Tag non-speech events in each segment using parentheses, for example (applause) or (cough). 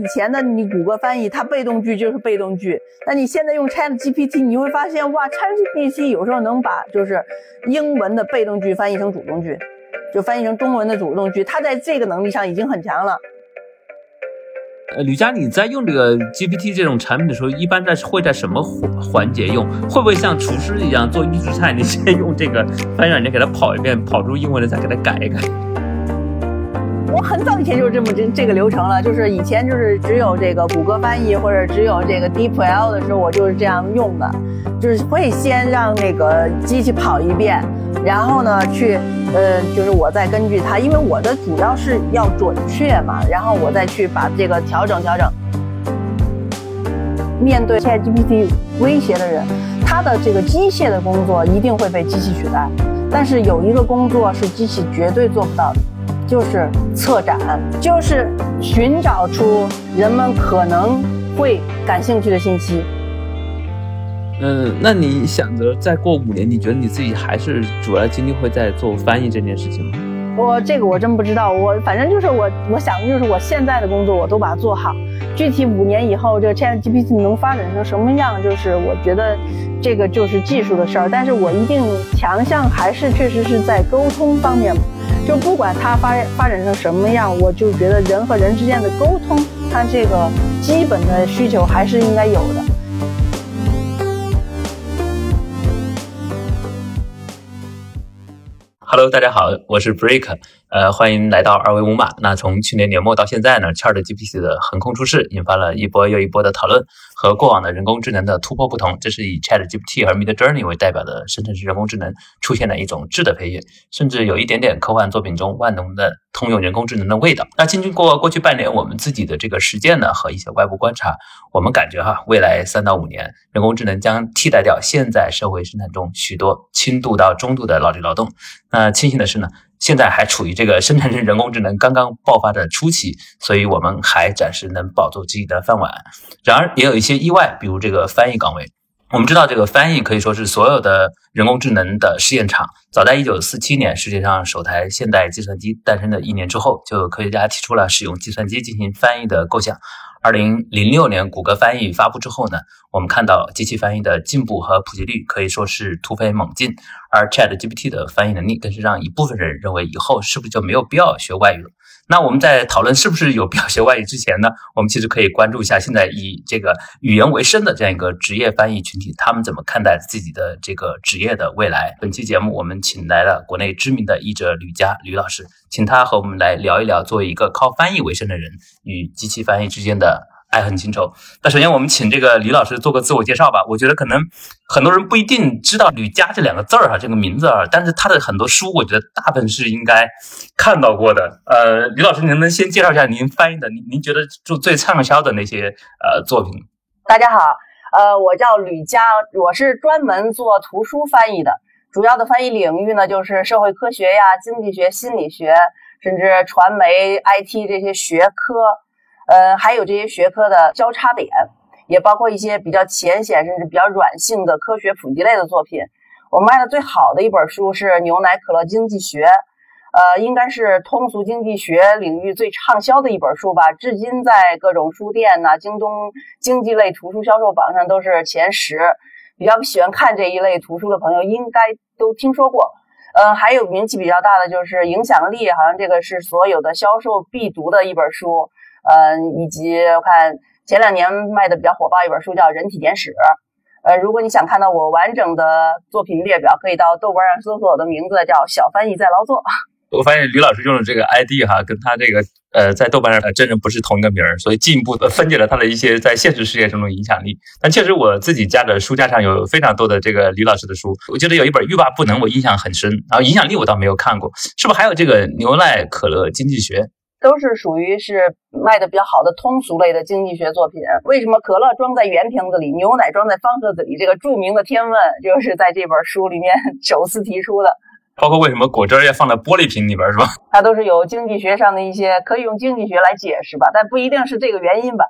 以前的你谷歌翻译，它被动句就是被动句。那你现在用 Chat GPT，你会发现哇，Chat GPT 有时候能把就是英文的被动句翻译成主动句，就翻译成中文的主动句。它在这个能力上已经很强了。呃，吕佳，你在用这个 GPT 这种产品的时候，一般在会在什么环环节用？会不会像厨师一样做预制菜，你先用这个翻译软件给它跑一遍，跑出英文的再给它改一改？我很早以前就是这么这这个流程了，就是以前就是只有这个谷歌翻译或者只有这个 DeepL 的时候，我就是这样用的，就是会先让那个机器跑一遍，然后呢去，呃，就是我再根据它，因为我的主要是要准确嘛，然后我再去把这个调整调整。面对 ChatGPT 威胁的人，他的这个机械的工作一定会被机器取代，但是有一个工作是机器绝对做不到的。就是策展，就是寻找出人们可能会感兴趣的信息。嗯，那你想着再过五年，你觉得你自己还是主要精力会在做翻译这件事情吗？我这个我真不知道，我反正就是我我想的就是我现在的工作我都把它做好。具体五年以后这个 Chat GPT 能发展成什么样，就是我觉得这个就是技术的事儿。但是我一定强项还是确实是在沟通方面。就不管它发发展成什么样，我就觉得人和人之间的沟通，它这个基本的需求还是应该有的。Hello，大家好，我是 Break，呃，欢迎来到二维码。那从去年年末到现在呢，Chat GPT 的横空出世，引发了一波又一波的讨论。和过往的人工智能的突破不同，这是以 Chat GPT 和 Mid Journey 为代表的生成式人工智能出现了一种质的飞跃，甚至有一点点科幻作品中万能的通用人工智能的味道。那经过过去半年我们自己的这个实践呢和一些外部观察，我们感觉哈，未来三到五年，人工智能将替代掉现在社会生产中许多轻度到中度的脑力劳动。那庆幸的是呢。现在还处于这个生成式人工智能刚刚爆发的初期，所以我们还暂时能保住自己的饭碗。然而，也有一些意外，比如这个翻译岗位。我们知道，这个翻译可以说是所有的人工智能的试验场。早在1947年，世界上首台现代计算机诞生的一年之后，就有科学家提出了使用计算机进行翻译的构想。二零零六年，谷歌翻译发布之后呢，我们看到机器翻译的进步和普及率可以说是突飞猛进，而 Chat GPT 的翻译能力更是让一部分人认为以后是不是就没有必要学外语了。那我们在讨论是不是有必要学外语之前呢，我们其实可以关注一下现在以这个语言为生的这样一个职业翻译群体，他们怎么看待自己的这个职业的未来。本期节目我们请来了国内知名的译者吕佳吕老师，请他和我们来聊一聊作为一个靠翻译为生的人与机器翻译之间的。爱恨情仇。那首先，我们请这个李老师做个自我介绍吧。我觉得可能很多人不一定知道“吕家”这两个字儿哈，这个名字啊，但是他的很多书，我觉得大部分是应该看到过的。呃，李老师，您能不能先介绍一下您翻译的，您您觉得就最畅销的那些呃作品？大家好，呃，我叫吕佳，我是专门做图书翻译的，主要的翻译领域呢就是社会科学呀、经济学、心理学，甚至传媒、IT 这些学科。呃，还有这些学科的交叉点，也包括一些比较浅显甚至比较软性的科学普及类的作品。我卖的最好的一本书是《牛奶可乐经济学》，呃，应该是通俗经济学领域最畅销的一本书吧，至今在各种书店呐、京东经济类图书销售榜上都是前十。比较喜欢看这一类图书的朋友，应该都听说过。呃，还有名气比较大的就是《影响力》，好像这个是所有的销售必读的一本书。嗯，以及我看前两年卖的比较火爆一本书叫《人体简史》。呃，如果你想看到我完整的作品列表，可以到豆瓣上搜索我的名字，叫小翻译在劳作。(laughs) 我发现吕老师用的这个 ID 哈，跟他这个呃在豆瓣上真人不是同一个名儿，所以进一步的分解了他的一些在现实世界中的影响力。但确实我自己家的书架上有非常多的这个吕老师的书，我觉得有一本《欲罢不能》，我印象很深。然后影响力我倒没有看过，是不是还有这个《牛奶可乐经济学》？都是属于是卖的比较好的通俗类的经济学作品。为什么可乐装在圆瓶子里，牛奶装在方盒子里？这个著名的天问就是在这本书里面 (laughs) 首次提出的。包括为什么果汁要放在玻璃瓶里边，是吧？它都是有经济学上的一些可以用经济学来解释吧，但不一定是这个原因吧。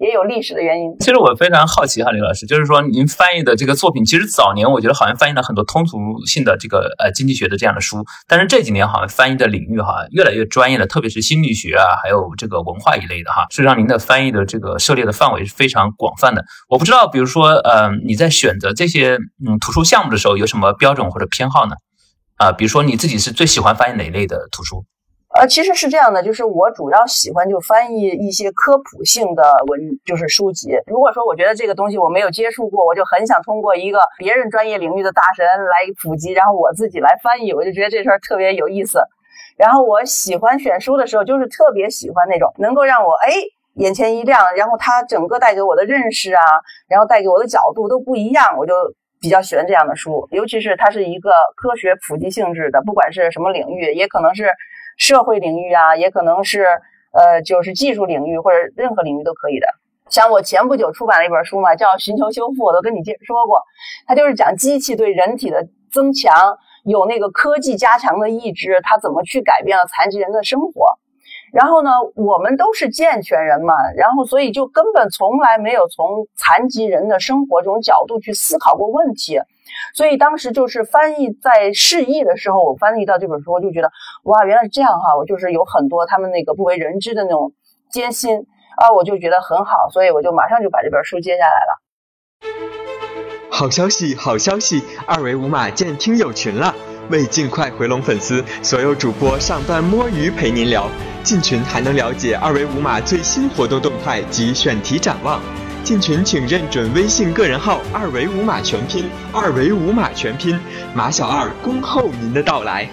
也有历史的原因。其实我非常好奇哈，李老师，就是说您翻译的这个作品，其实早年我觉得好像翻译了很多通俗性的这个呃经济学的这样的书，但是这几年好像翻译的领域哈越来越专业了，特别是心理学啊，还有这个文化一类的哈，实际上您的翻译的这个涉猎的范围是非常广泛的。我不知道，比如说呃你在选择这些嗯图书项目的时候有什么标准或者偏好呢？啊，比如说你自己是最喜欢翻译哪一类的图书？呃，其实是这样的，就是我主要喜欢就翻译一些科普性的文，就是书籍。如果说我觉得这个东西我没有接触过，我就很想通过一个别人专业领域的大神来普及，然后我自己来翻译，我就觉得这事儿特别有意思。然后我喜欢选书的时候，就是特别喜欢那种能够让我哎眼前一亮，然后它整个带给我的认识啊，然后带给我的角度都不一样，我就比较喜欢这样的书。尤其是它是一个科学普及性质的，不管是什么领域，也可能是。社会领域啊，也可能是呃，就是技术领域或者任何领域都可以的。像我前不久出版了一本书嘛，叫《寻求修复》，我都跟你介说过，它就是讲机器对人体的增强，有那个科技加强的意志，它怎么去改变了残疾人的生活。然后呢，我们都是健全人嘛，然后所以就根本从来没有从残疾人的生活这种角度去思考过问题。所以当时就是翻译在释义的时候，我翻译到这本书，我就觉得哇，原来是这样哈！我就是有很多他们那个不为人知的那种艰辛啊，我就觉得很好，所以我就马上就把这本书接下来了。好消息，好消息！二维码建听友群了，为尽快回笼粉丝，所有主播上班摸鱼陪您聊，进群还能了解二维码最新活动动态及选题展望。进群请认准微信个人号“二维五码全拼”，二维五码全拼，马小二恭候您的到来。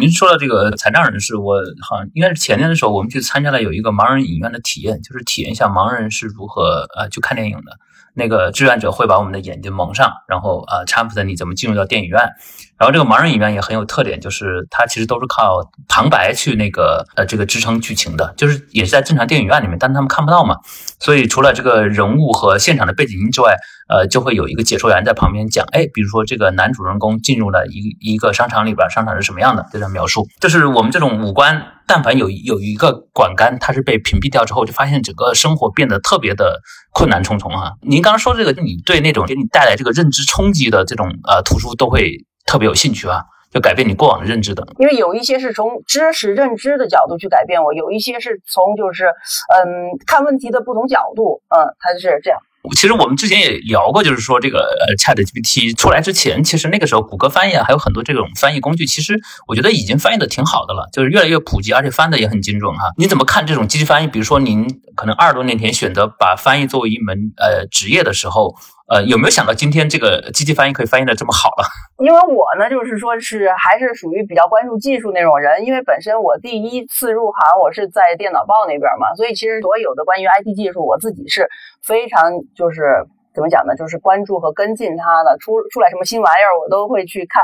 您说的这个残障人士，我好像应该是前天的时候，我们去参加了有一个盲人影院的体验，就是体验一下盲人是如何呃去看电影的。那个志愿者会把我们的眼睛蒙上，然后呃搀扶着你怎么进入到电影院。然后这个盲人影院也很有特点，就是它其实都是靠旁白去那个呃这个支撑剧情的，就是也是在正常电影院里面，但他们看不到嘛，所以除了这个人物和现场的背景音之外，呃就会有一个解说员在旁边讲，哎，比如说这个男主人公进入了一一个商场里边，商场是什么样的，这样描述。就是我们这种五官，但凡有有一个管干，它是被屏蔽掉之后，就发现整个生活变得特别的困难重重哈。您刚刚说这个，你对那种给你带来这个认知冲击的这种呃图书都会。特别有兴趣啊，就改变你过往的认知的。因为有一些是从知识认知的角度去改变我，有一些是从就是嗯看问题的不同角度，嗯，它是这样。其实我们之前也聊过，就是说这个呃 Chat GPT 出来之前，其实那个时候谷歌翻译啊还有很多这种翻译工具，其实我觉得已经翻译的挺好的了，就是越来越普及，而且翻的也很精准哈。你怎么看这种机器翻译？比如说您可能二十多年前选择把翻译作为一门呃职业的时候。呃，有没有想到今天这个机器翻译可以翻译的这么好了？(laughs) 因为我呢，就是说是还是属于比较关注技术那种人。因为本身我第一次入行，我是在电脑报那边嘛，所以其实所有的关于 IT 技术，我自己是非常就是怎么讲呢，就是关注和跟进它的。出出来什么新玩意儿，我都会去看。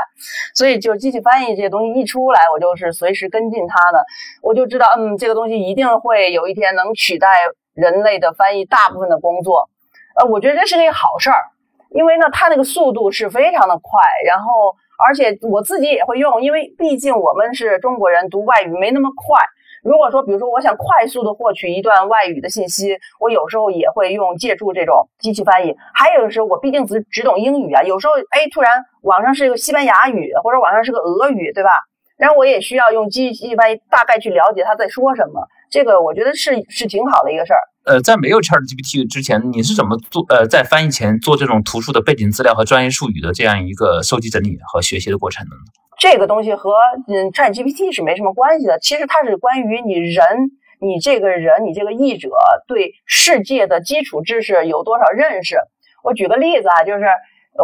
所以就机器翻译这些东西一出来，我就是随时跟进它的。我就知道，嗯，这个东西一定会有一天能取代人类的翻译大部分的工作。呃，我觉得这是个好事儿，因为呢，它那个速度是非常的快，然后而且我自己也会用，因为毕竟我们是中国人，读外语没那么快。如果说，比如说我想快速的获取一段外语的信息，我有时候也会用借助这种机器翻译。还有的时候，我毕竟只只懂英语啊，有时候哎，突然网上是一个西班牙语，或者网上是个俄语，对吧？然后我也需要用机器翻译，大概去了解他在说什么。这个我觉得是是挺好的一个事儿。呃，在没有 ChatGPT 之前，你是怎么做？呃，在翻译前做这种图书的背景资料和专业术语的这样一个收集整理和学习的过程呢？这个东西和嗯 ChatGPT 是没什么关系的。其实它是关于你人，你这个人，你这个译者对世界的基础知识有多少认识。我举个例子啊，就是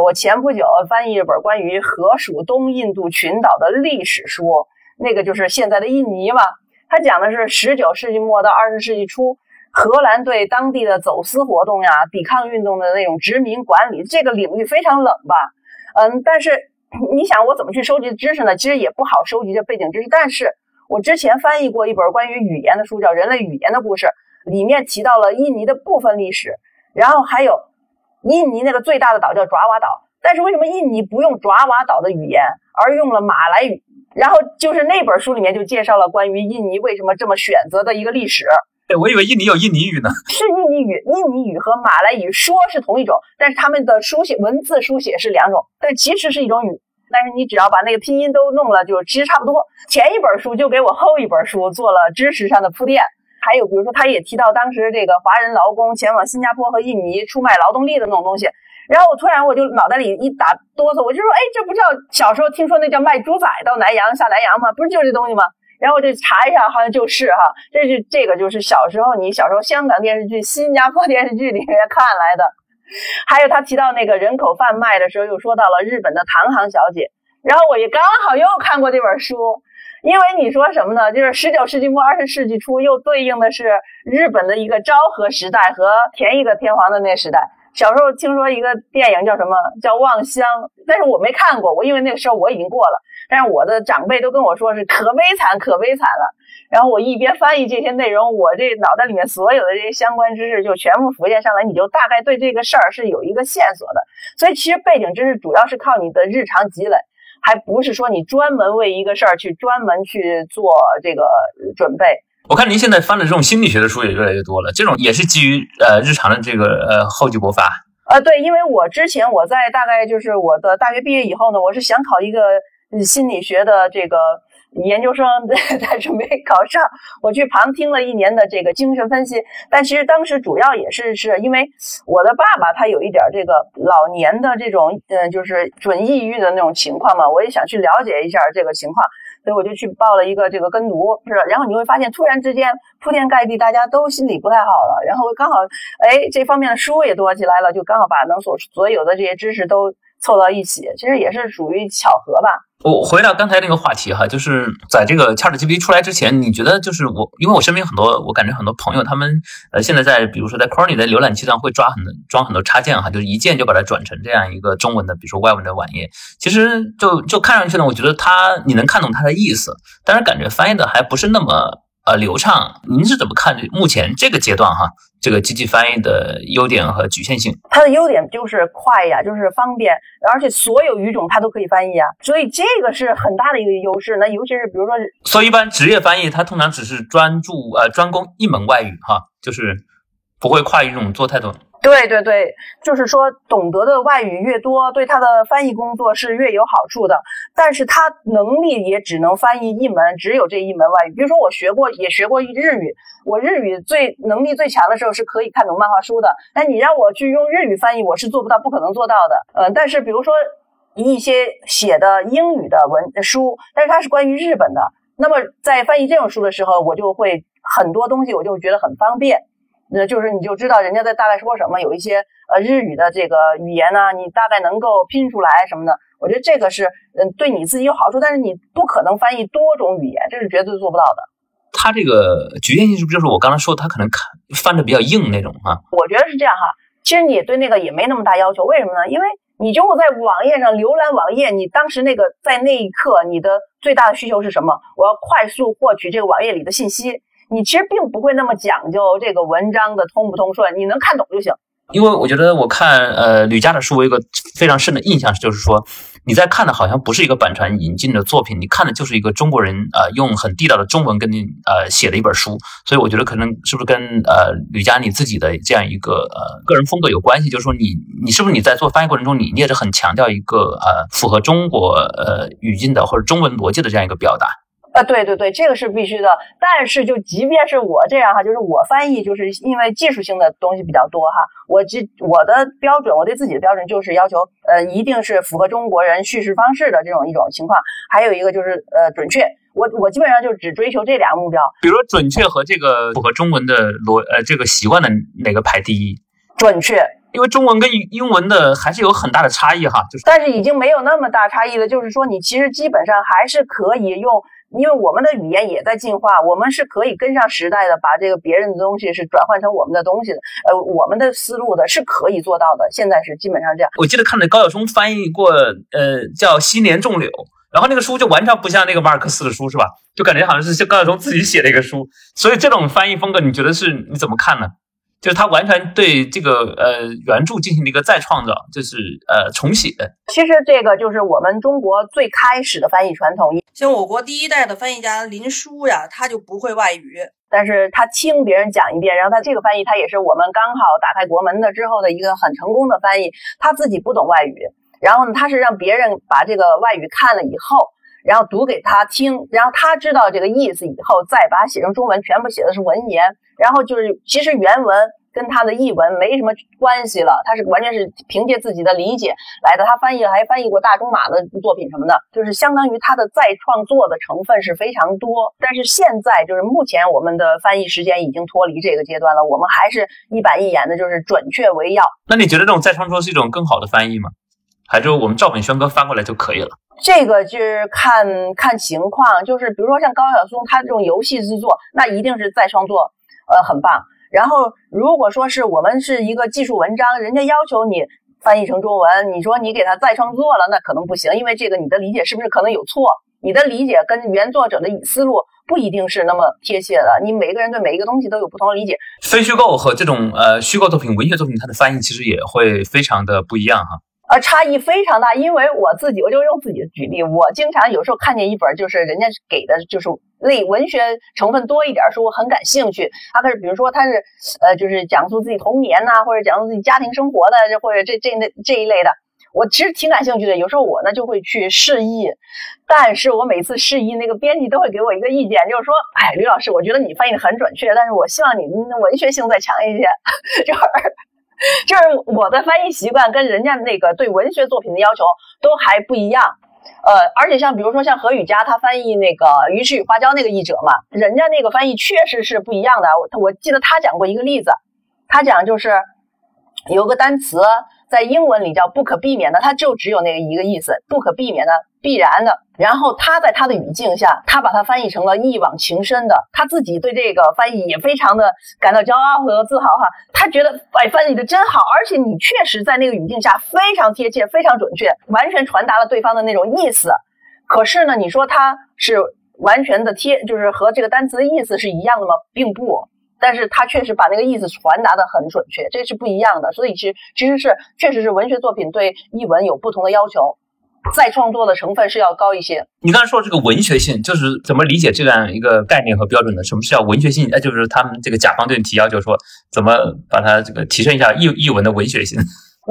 我前不久翻译一本关于河属东印度群岛的历史书，那个就是现在的印尼嘛。它讲的是十九世纪末到二十世纪初。荷兰对当地的走私活动呀、抵抗运动的那种殖民管理，这个领域非常冷吧？嗯，但是你想我怎么去收集知识呢？其实也不好收集这背景知识。但是我之前翻译过一本关于语言的书，叫《人类语言的故事》，里面提到了印尼的部分历史，然后还有印尼那个最大的岛叫爪哇岛。但是为什么印尼不用爪哇岛的语言，而用了马来语？然后就是那本书里面就介绍了关于印尼为什么这么选择的一个历史。对，我以为印尼有印尼语呢。(laughs) 是印尼语，印尼语和马来语说是同一种，但是他们的书写文字书写是两种，但其实是一种语。但是你只要把那个拼音都弄了，就其实差不多。前一本书就给我后一本书做了知识上的铺垫。还有比如说，他也提到当时这个华人劳工前往新加坡和印尼出卖劳动力的那种东西。然后我突然我就脑袋里一打哆嗦，我就说，哎，这不叫小时候听说那叫卖猪仔到南洋下南洋吗？不是就这东西吗？然后我就查一下，好像就是哈，这是这个就是小时候你小时候香港电视剧、新加坡电视剧里面看来的。还有他提到那个人口贩卖的时候，又说到了日本的唐行小姐。然后我也刚好又看过这本书，因为你说什么呢？就是十九世纪末二十世纪初，又对应的是日本的一个昭和时代和前一个天皇的那时代。小时候听说一个电影叫什么叫《望乡》，但是我没看过，我因为那个时候我已经过了。但是我的长辈都跟我说是可悲惨，可悲惨了。然后我一边翻译这些内容，我这脑袋里面所有的这些相关知识就全部浮现上来，你就大概对这个事儿是有一个线索的。所以其实背景知识主要是靠你的日常积累，还不是说你专门为一个事儿去专门去做这个准备。我看您现在翻的这种心理学的书也越来越多了，这种也是基于呃日常的这个呃厚积薄发。呃，对，因为我之前我在大概就是我的大学毕业以后呢，我是想考一个心理学的这个。研究生 (laughs) 在准备考上，我去旁听了一年的这个精神分析，但其实当时主要也是是因为我的爸爸他有一点这个老年的这种嗯就是准抑郁的那种情况嘛，我也想去了解一下这个情况，所以我就去报了一个这个跟读，是，然后你会发现突然之间铺天盖地，大家都心理不太好了，然后刚好哎这方面的书也多起来了，就刚好把能所所有的这些知识都凑到一起，其实也是属于巧合吧。我回到刚才那个话题哈，就是在这个 ChatGPT 出来之前，你觉得就是我，因为我身边很多，我感觉很多朋友他们呃，现在在比如说在 Chrome 的浏览器上会抓很多装很多插件哈，就是一键就把它转成这样一个中文的，比如说外文的网页。其实就就看上去呢，我觉得它你能看懂它的意思，但是感觉翻译的还不是那么。呃，流畅，您是怎么看目前这个阶段哈，这个机器翻译的优点和局限性？它的优点就是快呀，就是方便，而且所有语种它都可以翻译啊，所以这个是很大的一个优势。那尤其是比如说，所以一般职业翻译它通常只是专注呃专攻一门外语哈，就是不会跨语种做太多。对对对，就是说，懂得的外语越多，对他的翻译工作是越有好处的。但是他能力也只能翻译一门，只有这一门外语。比如说，我学过，也学过日语。我日语最能力最强的时候是可以看懂漫画书的。但你让我去用日语翻译，我是做不到，不可能做到的。嗯，但是比如说一些写的英语的文书，但是它是关于日本的，那么在翻译这种书的时候，我就会很多东西我就觉得很方便。那就是你就知道人家在大概说什么，有一些呃日语的这个语言呢，你大概能够拼出来什么的。我觉得这个是嗯对你自己有好处，但是你不可能翻译多种语言，这是绝对做不到的。它这个局限性是不是就是我刚才说它可能看翻的比较硬那种啊？我觉得是这样哈。其实你对那个也没那么大要求，为什么呢？因为你就在网页上浏览网页，你当时那个在那一刻你的最大的需求是什么？我要快速获取这个网页里的信息。你其实并不会那么讲究这个文章的通不通顺，你能看懂就行。因为我觉得我看呃吕嘉的书，我有一个非常深的印象，就是说你在看的好像不是一个版权引进的作品，你看的就是一个中国人呃用很地道的中文跟你呃写的一本书。所以我觉得可能是不是跟呃吕嘉你自己的这样一个呃个人风格有关系？就是说你你是不是你在做翻译过程中，你你也是很强调一个呃符合中国呃语境的或者中文逻辑的这样一个表达。啊，对对对，这个是必须的。但是就即便是我这样哈，就是我翻译，就是因为技术性的东西比较多哈，我这我的标准，我对自己的标准就是要求，呃，一定是符合中国人叙事方式的这种一种情况。还有一个就是呃准确，我我基本上就只追求这两个目标。比如说准确和这个符合中文的逻呃这个习惯的哪个排第一？准确，因为中文跟英文的还是有很大的差异哈，就是。但是已经没有那么大差异了，就是说你其实基本上还是可以用。因为我们的语言也在进化，我们是可以跟上时代的，把这个别人的东西是转换成我们的东西的。呃，我们的思路的是可以做到的。现在是基本上这样。我记得看着高晓松翻译过，呃，叫《昔年种柳》，然后那个书就完全不像那个马尔克斯的书，是吧？就感觉好像是高晓松自己写的一个书。所以这种翻译风格，你觉得是你怎么看呢？就是他完全对这个呃原著进行了一个再创造，就是呃重写。其实这个就是我们中国最开始的翻译传统。像我国第一代的翻译家林书呀，他就不会外语，但是他听别人讲一遍，然后他这个翻译，他也是我们刚好打开国门的之后的一个很成功的翻译。他自己不懂外语，然后呢，他是让别人把这个外语看了以后，然后读给他听，然后他知道这个意思以后，再把它写成中文，全部写的是文言，然后就是其实原文。跟他的译文没什么关系了，他是完全是凭借自己的理解来的。他翻译还翻译过大仲马的作品什么的，就是相当于他的再创作的成分是非常多。但是现在就是目前我们的翻译时间已经脱离这个阶段了，我们还是一板一眼的，就是准确为要。那你觉得这种再创作是一种更好的翻译吗？还是我们照本宣科翻过来就可以了？这个就是看看情况，就是比如说像高晓松他这种游戏制作，那一定是再创作，呃，很棒。然后，如果说是我们是一个技术文章，人家要求你翻译成中文，你说你给他再创作了，那可能不行，因为这个你的理解是不是可能有错？你的理解跟原作者的思路不一定是那么贴切的。你每个人对每一个东西都有不同的理解。非虚构和这种呃虚构作品、文学作品，它的翻译其实也会非常的不一样哈。呃，差异非常大，因为我自己，我就用自己的举例，我经常有时候看见一本，就是人家给的就是类文学成分多一点书，我很感兴趣。他可是比如说他是，呃，就是讲述自己童年呐，或者讲述自己家庭生活的，或者这这那这一类的，我其实挺感兴趣的。有时候我呢就会去示意，但是我每次示意，那个编辑都会给我一个意见，就是说，哎，吕老师，我觉得你翻译的很准确，但是我希望你文学性再强一些，(laughs) 就是。就是我的翻译习惯跟人家那个对文学作品的要求都还不一样，呃，而且像比如说像何雨佳他翻译那个《鱼翅与花椒》那个译者嘛，人家那个翻译确实是不一样的。我我记得他讲过一个例子，他讲就是有个单词。在英文里叫不可避免的，它就只有那个一个意思，不可避免的、必然的。然后他在他的语境下，他把它翻译成了一往情深的。他自己对这个翻译也非常的感到骄傲和自豪哈。他觉得哎，翻译的真好，而且你确实在那个语境下非常贴切、非常准确，完全传达了对方的那种意思。可是呢，你说他是完全的贴，就是和这个单词的意思是一样的吗？并不。但是他确实把那个意思传达的很准确，这是不一样的。所以其实其实是确实是文学作品对译文有不同的要求，再创作的成分是要高一些。你刚才说这个文学性，就是怎么理解这样一个概念和标准呢？什么是叫文学性？哎，就是他们这个甲方对你提要求说，怎么把它这个提升一下译译文的文学性？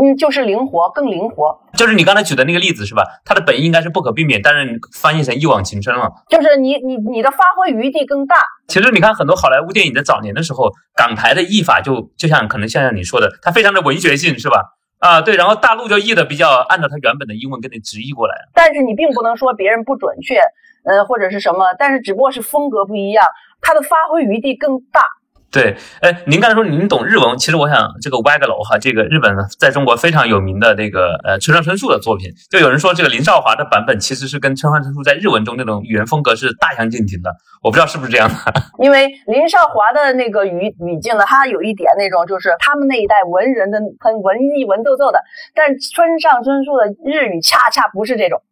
嗯，就是灵活，更灵活。就是你刚才举的那个例子是吧？它的本意应该是不可避免，但是翻译成一往情深了。就是你你你的发挥余地更大。其实你看很多好莱坞电影在早年的时候，港台的译法就就像可能像像你说的，它非常的文学性，是吧？啊，对。然后大陆就译的比较按照它原本的英文给你直译过来。但是你并不能说别人不准确，呃，或者是什么，但是只不过是风格不一样，它的发挥余地更大。对，哎，您刚才说您懂日文，其实我想这个歪个楼哈，这个日本在中国非常有名的这个呃村上春树的作品，就有人说这个林少华的版本其实是跟村上春树在日文中那种语言风格是大相径庭的，我不知道是不是这样的。(laughs) 因为林少华的那个语语境呢，他有一点那种就是他们那一代文人的很文艺文绉绉的，但村上春树的日语恰恰不是这种。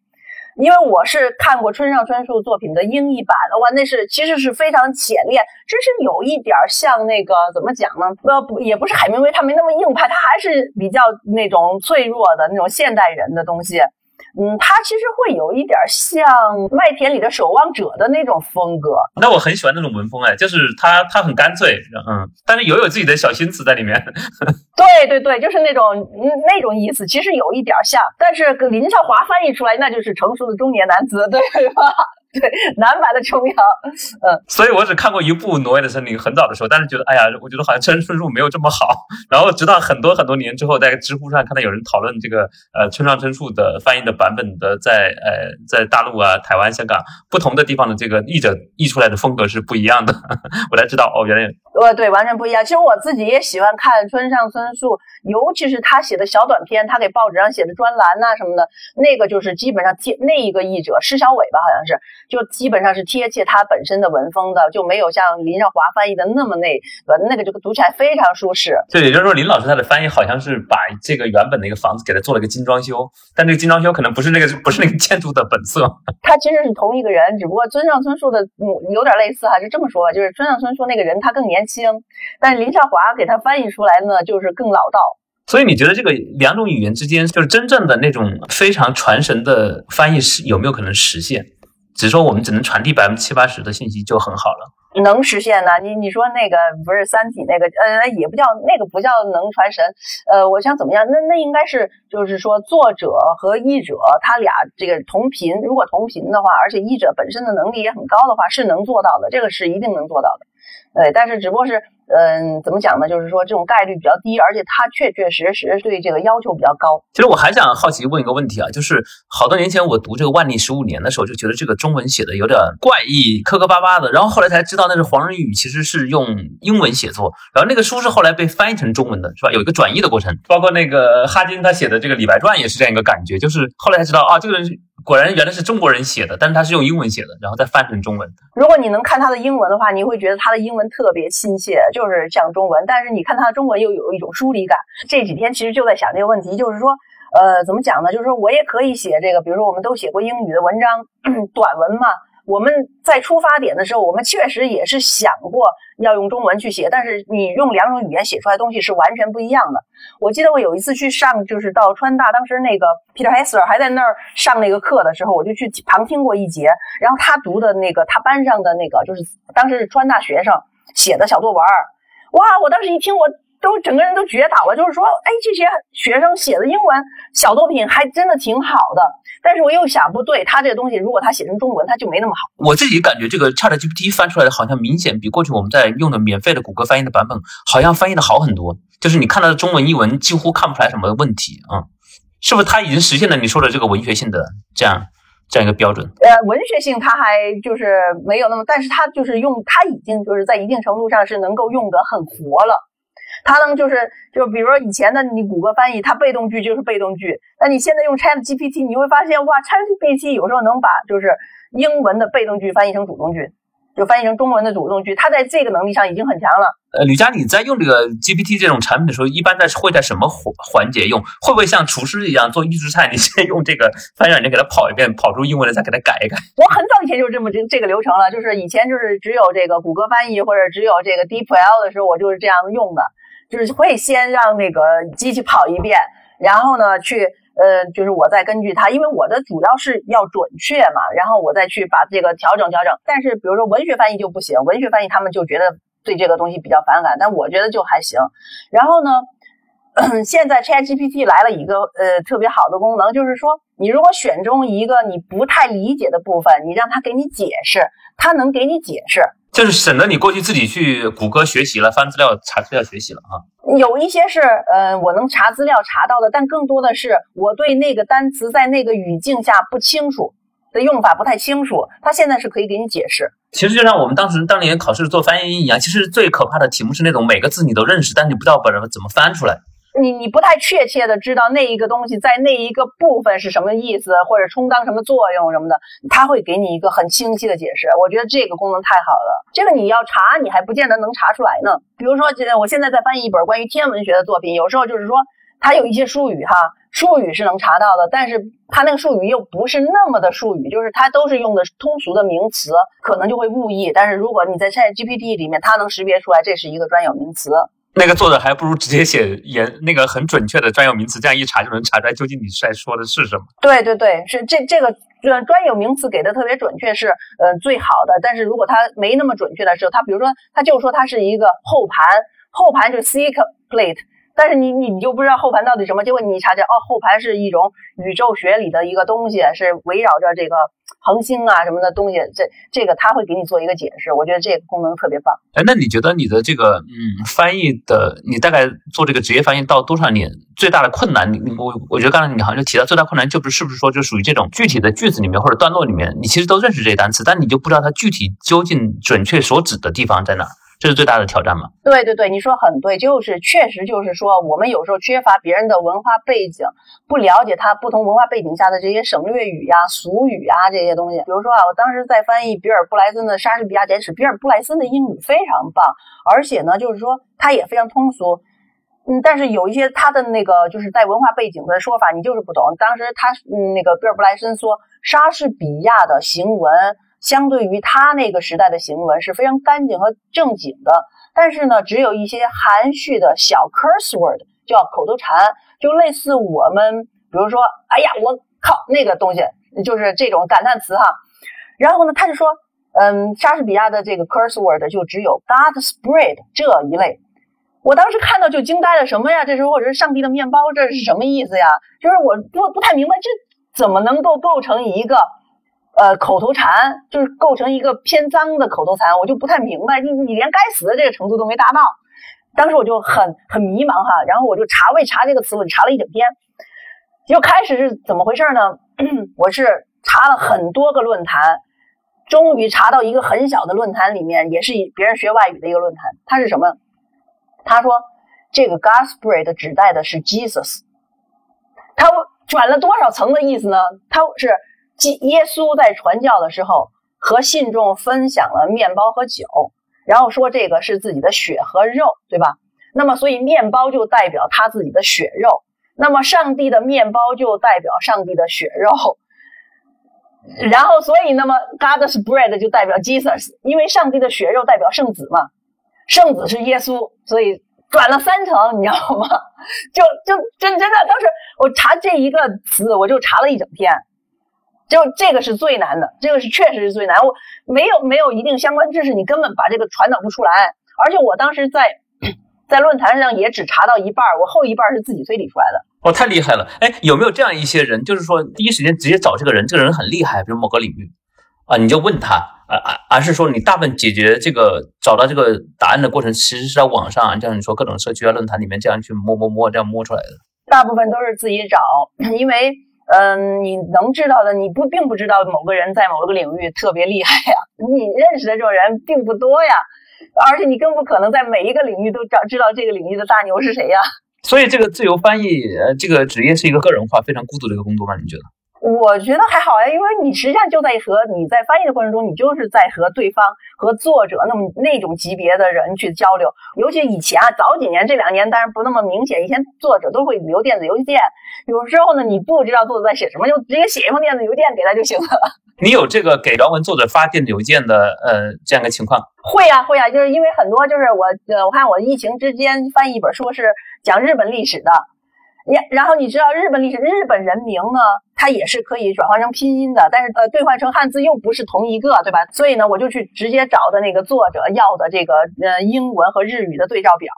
因为我是看过村上春树作品的英译版的，哇，那是其实是非常浅练，只是有一点像那个怎么讲呢？呃，不，也不是海明威，他没那么硬派，他还是比较那种脆弱的那种现代人的东西。嗯，他其实会有一点像《麦田里的守望者》的那种风格。那我很喜欢那种文风，哎，就是他他很干脆，嗯，但是也有自己的小心思在里面。(laughs) 对对对，就是那种那种意思，其实有一点像，但是林少华翻译出来，那就是成熟的中年男子，对吧？对，南蛮的琼瑶，嗯，所以我只看过一部《挪威的森林》，很早的时候，但是觉得，哎呀，我觉得好像村上春树没有这么好。(laughs) 然后直到很多很多年之后，在知乎上看到有人讨论这个，呃，村上春树的翻译的版本的，在呃，在大陆啊、台湾、香港不同的地方的这个译者译出来的风格是不一样的，(laughs) 我才知道，哦，原来。呃，对，完全不一样。其实我自己也喜欢看村上春树，尤其是他写的小短篇，他给报纸上写的专栏呐什么的，那个就是基本上贴那一个译者施小伟吧，好像是，就基本上是贴切他本身的文风的，就没有像林少华翻译的那么那个，那个就读起来非常舒适。对，也就是说林老师他的翻译好像是把这个原本的一个房子给他做了一个精装修，但这个精装修可能不是那个不是那个 (laughs) 建筑的本色。他其实是同一个人，只不过村上春树的嗯有点类似哈，就这么说，就是村上春树那个人他更年。轻，但是林少华给他翻译出来呢，就是更老道。所以你觉得这个两种语言之间，就是真正的那种非常传神的翻译是有没有可能实现？只是说我们只能传递百分之七八十的信息就很好了。能实现呢？你你说那个不是《三体》那个，呃，也不叫那个不叫能传神，呃，我想怎么样？那那应该是就是说作者和译者他俩这个同频，如果同频的话，而且译者本身的能力也很高的话，是能做到的，这个是一定能做到的。对，但是只不过是。嗯，怎么讲呢？就是说这种概率比较低，而且它确确实实对这个要求比较高。其实我还想好奇问一个问题啊，就是好多年前我读这个万历十五年的时候，就觉得这个中文写的有点怪异、磕磕巴巴的，然后后来才知道那是黄仁宇其实是用英文写作，然后那个书是后来被翻译成中文的，是吧？有一个转译的过程，包括那个哈金他写的这个《李白传》也是这样一个感觉，就是后来才知道啊，这个人。果然原来是中国人写的，但是他是用英文写的，然后再翻成中文。如果你能看他的英文的话，你会觉得他的英文特别亲切，就是像中文。但是你看他的中文又有一种疏离感。这几天其实就在想这个问题，就是说，呃，怎么讲呢？就是说我也可以写这个，比如说我们都写过英语的文章，(clears throat) 短文嘛。我们在出发点的时候，我们确实也是想过要用中文去写，但是你用两种语言写出来的东西是完全不一样的。我记得我有一次去上，就是到川大，当时那个 Peter Hesser 还在那儿上那个课的时候，我就去旁听过一节。然后他读的那个他班上的那个，就是当时是川大学生写的小作文哇！我当时一听，我都整个人都绝倒了。就是说，哎，这些学生写的英文小作品还真的挺好的。但是我又想，不对，他这个东西如果他写成中文，他就没那么好。我自己感觉这个 Chat GPT 翻出来的，好像明显比过去我们在用的免费的谷歌翻译的版本，好像翻译的好很多。就是你看到的中文译文，几乎看不出来什么问题啊，是不是？他已经实现了你说的这个文学性的这样这样一个标准？呃，文学性他还就是没有那么，但是他就是用，他已经就是在一定程度上是能够用得很活了。它能就是就比如说以前的你谷歌翻译，它被动句就是被动句。那你现在用 Chat GPT，你会发现哇，Chat GPT 有时候能把就是英文的被动句翻译成主动句，就翻译成中文的主动句。它在这个能力上已经很强了。呃，吕佳，你在用这个 GPT 这种产品的时候，一般在会在什么环环节用？会不会像厨师一样做预制菜？你先用这个翻译软件给它跑一遍，跑出英文来再给它改一改？我很早以前就是这么这 (laughs) 这个流程了，就是以前就是只有这个谷歌翻译或者只有这个 DeepL 的时候，我就是这样用的。就是会先让那个机器跑一遍，然后呢，去呃，就是我再根据它，因为我的主要是要准确嘛，然后我再去把这个调整调整。但是比如说文学翻译就不行，文学翻译他们就觉得对这个东西比较反感，但我觉得就还行。然后呢，(clears throat) 现在 ChatGPT 来了一个呃特别好的功能，就是说你如果选中一个你不太理解的部分，你让他给你解释，他能给你解释。就是省得你过去自己去谷歌学习了，翻资料查资料学习了啊。有一些是，呃，我能查资料查到的，但更多的是我对那个单词在那个语境下不清楚的用法不太清楚，他现在是可以给你解释。其实就像我们当时当年考试做翻译一样，其实最可怕的题目是那种每个字你都认识，但你不知道把它怎么翻出来。你你不太确切的知道那一个东西在那一个部分是什么意思，或者充当什么作用什么的，他会给你一个很清晰的解释。我觉得这个功能太好了，这个你要查，你还不见得能查出来呢。比如说，我现在在翻译一本关于天文学的作品，有时候就是说它有一些术语哈，术语是能查到的，但是它那个术语又不是那么的术语，就是它都是用的通俗的名词，可能就会误译。但是如果你在 Chat GPT 里面，它能识别出来这是一个专有名词。那个作者还不如直接写言那个很准确的专有名词，这样一查就能查出来究竟你在说的是什么。对对对，是这这个专专有名词给的特别准确是呃最好的。但是如果它没那么准确的时候，它比如说它就说它是一个后盘，后盘就是 C plate。但是你你你就不知道后盘到底什么，结果你一查这哦，后盘是一种宇宙学里的一个东西，是围绕着这个恒星啊什么的东西，这这个他会给你做一个解释，我觉得这个功能特别棒。哎，那你觉得你的这个嗯翻译的，你大概做这个职业翻译到多少年？最大的困难，你我我觉得刚才你好像就提到最大困难，就不是是不是说就属于这种具体的句子里面或者段落里面，你其实都认识这些单词，但你就不知道它具体究竟准确所指的地方在哪。这是最大的挑战吗？对对对，你说很对，就是确实就是说，我们有时候缺乏别人的文化背景，不了解他不同文化背景下的这些省略语呀、俗语啊这些东西。比如说啊，我当时在翻译比尔布莱森的《莎士比亚简史》，比尔布莱森的英语非常棒，而且呢，就是说他也非常通俗。嗯，但是有一些他的那个就是在文化背景的说法，你就是不懂。当时他嗯，那个比尔布莱森说，莎士比亚的行文。相对于他那个时代的行文是非常干净和正经的，但是呢，只有一些含蓄的小 curse word，叫口头禅，就类似我们，比如说，哎呀，我靠，那个东西，就是这种感叹词哈。然后呢，他就说，嗯，莎士比亚的这个 curse word 就只有 God's bread 这一类。我当时看到就惊呆了，什么呀？这是或者是上帝的面包，这是什么意思呀？就是我不不太明白，这怎么能够构成一个呃口头禅，就是构成一个偏脏的口头禅，我就不太明白。你你连该死的这个程度都没达到，当时我就很很迷茫哈。然后我就查为查这个词，我查了一整天。就开始是怎么回事呢？(clears throat) 我是查了很多个论坛，终于查到一个很小的论坛里面，也是别人学外语的一个论坛，它是什么？他说：“这个 Gospel 指代的是 Jesus，他转了多少层的意思呢？他是耶稣在传教的时候和信众分享了面包和酒，然后说这个是自己的血和肉，对吧？那么所以面包就代表他自己的血肉，那么上帝的面包就代表上帝的血肉，然后所以那么 God's bread 就代表 Jesus，因为上帝的血肉代表圣子嘛。”圣子是耶稣，所以转了三层，你知道吗？(laughs) 就就真真的，当时我查这一个词，我就查了一整天，就这个是最难的，这个是确实是最难。我没有没有一定相关知识，你根本把这个传导不出来。而且我当时在 (clears throat) 在论坛上也只查到一半，我后一半是自己推理出来的。哦，太厉害了！哎，有没有这样一些人，就是说第一时间直接找这个人，这个人很厉害，比如某个领域啊，你就问他。而而而是说，你大部分解决这个找到这个答案的过程，其实是在网上，像你说各种社区啊、论坛里面这样去摸摸摸，这样摸出来的。大部分都是自己找，因为嗯，你能知道的，你不并不知道某个人在某个领域特别厉害呀，(laughs) 你认识的这种人并不多呀，而且你更不可能在每一个领域都找知道这个领域的大牛是谁呀。所以，这个自由翻译呃，这个职业是一个个人化、非常孤独的一个工作吗？你觉得？我觉得还好呀，因为你实际上就在和你在翻译的过程中，你就是在和对方和作者那么那种级别的人去交流。尤其以前啊，早几年这两年当然不那么明显，以前作者都会留电子邮件，有时候呢你不知道作者在写什么，就直接写一封电子邮件给他就行了。(laughs) 你有这个给原文作者发电子邮件的呃这样一个情况？会呀会呀，就是因为很多就是我呃我看我疫情之间翻译一本书是讲日本历史的。你然后你知道日本历史，日本人名呢，它也是可以转换成拼音的，但是呃兑换成汉字又不是同一个，对吧？所以呢，我就去直接找的那个作者要的这个呃英文和日语的对照表，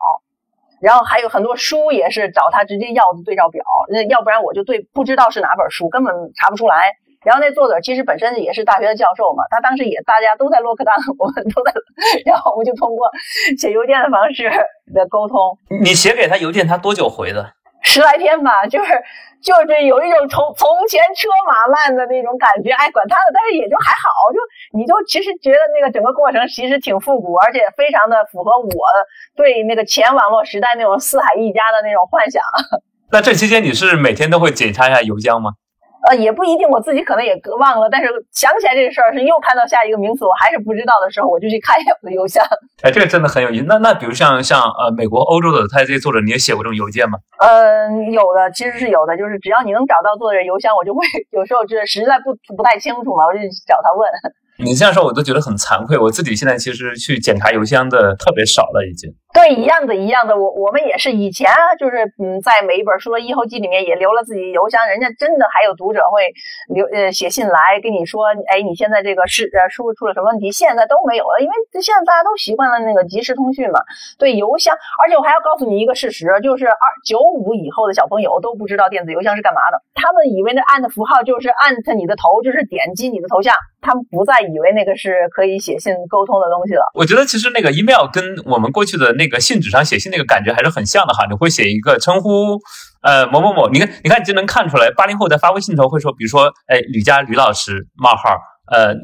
然后还有很多书也是找他直接要的对照表，那要不然我就对不知道是哪本书，根本查不出来。然后那作者其实本身也是大学的教授嘛，他当时也大家都在洛克当，(laughs) 我们都在，(laughs) 然后我们就通过写邮件的方式的沟通。你写给他邮件，他多久回的？十来天吧，就是就是有一种从从前车马慢的那种感觉，哎，管他的，但是也就还好，就你就其实觉得那个整个过程其实挺复古，而且非常的符合我对那个前网络时代那种四海一家的那种幻想。(laughs) 那这期间你是每天都会检查一下邮箱吗？呃，也不一定，我自己可能也忘了，但是想起来这个事儿是又看到下一个名词，我还是不知道的时候，我就去看一下我的邮箱。哎，这个真的很有意思。那那比如像像呃美国、欧洲的他这些作者，你也写过这种邮件吗？嗯，有的，其实是有的，就是只要你能找到作者邮箱，我就会有时候就是实在不不太清楚嘛，我就去找他问。你这样说，我都觉得很惭愧。我自己现在其实去检查邮箱的特别少了，已经。对，一样的，一样的。我我们也是以前啊，就是嗯，在每一本书的译后记里面也留了自己邮箱。人家真的还有读者会留呃写信来跟你说，哎，你现在这个是呃书出了什么问题？现在都没有了，因为现在大家都习惯了那个即时通讯嘛。对邮箱，而且我还要告诉你一个事实，就是二九五以后的小朋友都不知道电子邮箱是干嘛的。他们以为那按的符号就是按着你的头，就是点击你的头像，他们不再以为那个是可以写信沟通的东西了。我觉得其实那个 email 跟我们过去的那个信纸上写信那个感觉还是很像的哈。你会写一个称呼，呃，某某某，你看，你看，你就能看出来，八零后在发微信的时候会说，比如说，哎，吕佳吕老师冒号，呃，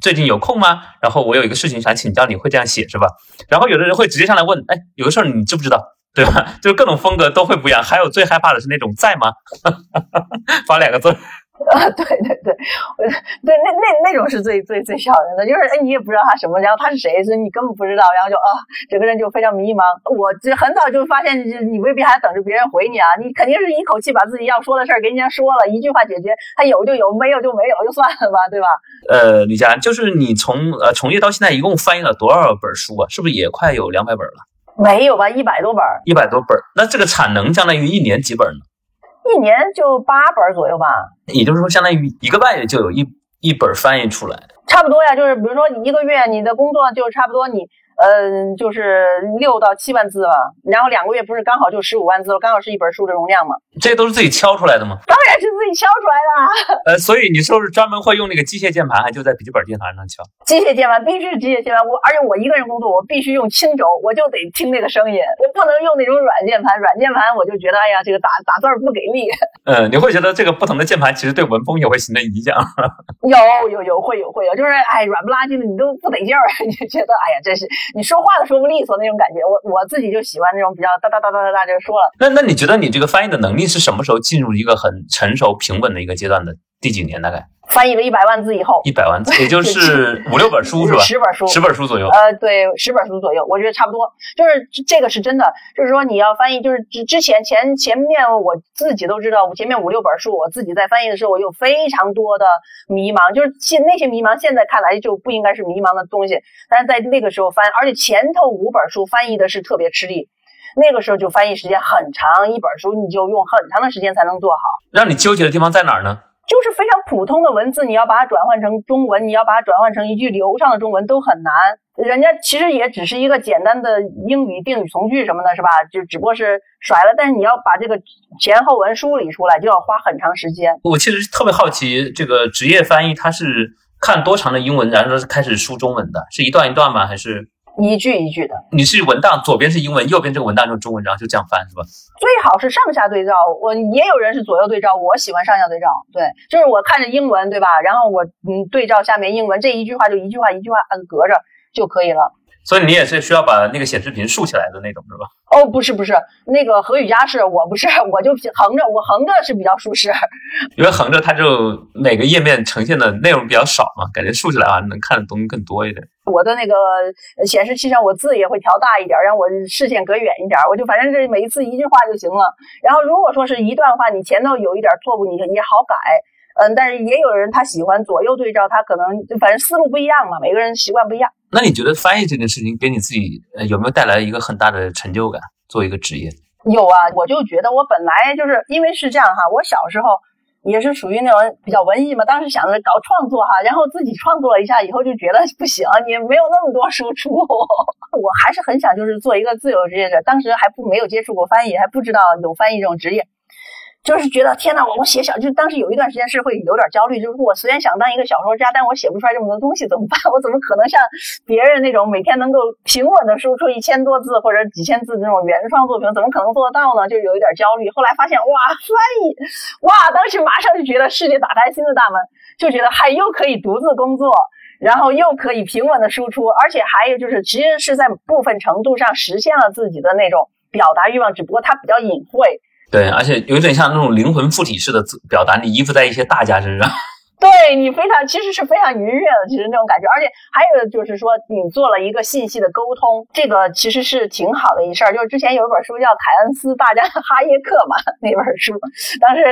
最近有空吗？然后我有一个事情想请教你，会这样写是吧？然后有的人会直接上来问，哎，有个事儿你知不知道？对吧？(laughs) 就是各种风格都会不一样。还有最害怕的是那种在吗？(laughs) 发两个字。啊，对对对，对那那那种是最最最吓人的，就是哎，你也不知道他什么，然后他是谁，所以你根本不知道，然后就啊，整个人就非常迷茫。我这很早就发现，你未必还等着别人回你啊，你肯定是一口气把自己要说的事儿给人家说了，一句话解决，他有就有，没有就没有，就算了吧，对吧？呃，李佳，就是你从呃从业到现在，一共翻译了多少本书啊？是不是也快有两百本了？没有吧，一百多本。一百多本，那这个产能相当于一年几本呢？一年就八本左右吧，也就是说，相当于一个半月就有一一本翻译出来，差不多呀，就是比如说你一个月你的工作就差不多你。嗯，就是六到七万字了，然后两个月不是刚好就十五万字了，刚好是一本书的容量嘛。这都是自己敲出来的吗？当然是自己敲出来的。呃，所以你是不是专门会用那个机械键盘，还就在笔记本电脑上敲？机械键盘必须是机械键盘，我而且我一个人工作，我必须用轻轴，我就得听那个声音，我不能用那种软键盘。软键盘我就觉得，哎呀，这个打打字不给力。(laughs) 嗯，你会觉得这个不同的键盘其实对文风也会形成影响？(laughs) 有有有会有会有，就是哎软不拉几的，你都不得劲儿，(laughs) 你就觉得哎呀，真是你说话都说不利索那种感觉。我我自己就喜欢那种比较哒哒哒哒哒哒就说了。那那你觉得你这个翻译的能力是什么时候进入一个很成熟平稳的一个阶段的？第几年大概？翻译了一百万字以后，一百万字，也就 (laughs) 是五六本书是吧？十本书，十本书左右。呃，对，十本书左右，我觉得差不多。就是这个是真的，就是说你要翻译，就是之之前前前面我自己都知道，我前面五六本书我自己在翻译的时候，我有非常多的迷茫，就是现那些迷茫现在看来就不应该是迷茫的东西，但是在那个时候翻，而且前头五本书翻译的是特别吃力，那个时候就翻译时间很长，一本书你就用很长的时间才能做好。让你纠结的地方在哪儿呢？就是非常普通的文字，你要把它转换成中文，你要把它转换成一句流畅的中文都很难。人家其实也只是一个简单的英语定语从句什么的，是吧？就只不过是甩了。但是你要把这个前后文梳理出来，就要花很长时间。我其实特别好奇，这个职业翻译他是看多长的英文，然后开始输中文的，是一段一段吗？还是？一句一句的，你是文档左边是英文，右边这个文档就是中文，然后就这样翻是吧？最好是上下对照，我也有人是左右对照，我喜欢上下对照。对，就是我看着英文对吧？然后我嗯对照下面英文，这一句话就一句话一句话按隔着就可以了。所以你也是需要把那个显示屏竖起来的那种是吧？哦，不是不是，那个何雨佳是我不是，(laughs) 我就横着，我横着是比较舒适。因为横着它就每个页面呈现的内容比较少嘛，感觉竖起来啊能看的东西更多一点。我的那个显示器上我字也会调大一点，让我视线隔远一点，我就反正这每一次一句话就行了。然后如果说是一段话，你前头有一点错误，你也好改。嗯，但是也有人他喜欢左右对照，他可能反正思路不一样嘛，每个人习惯不一样。那你觉得翻译这件事情给你自己有没有带来一个很大的成就感？作为一个职业，有啊，我就觉得我本来就是因为是这样哈，我小时候也是属于那种比较文艺嘛，当时想着搞创作哈，然后自己创作了一下以后就觉得 (laughs) 不行，你没有那么多输出，(laughs) 我还是很想就是做一个自由职业者，当时还不没有接触过翻译，还不知道有翻译这种职业。就是觉得天呐，我我写小，就当时有一段时间是会有点焦虑，就是我虽然想当一个小说家，但我写不出来这么多东西怎么办？我怎么可能像别人那种每天能够平稳的输出一千多字或者几千字的那种原创作品，怎么可能做得到呢？就有一点焦虑。后来发现，哇，翻译，哇，当时马上就觉得世界打开新的大门，就觉得还又可以独自工作，然后又可以平稳的输出，而且还有就是，其实是在部分程度上实现了自己的那种表达欲望，只不过它比较隐晦。对，而且有点像那种灵魂附体式的表达，你依附在一些大家身上。对你非常，其实是非常愉悦的，其实那种感觉，而且还有就是说，你做了一个信息的沟通，这个其实是挺好的一事儿。就是之前有一本书叫凯恩斯大家哈耶克嘛，那本书，当时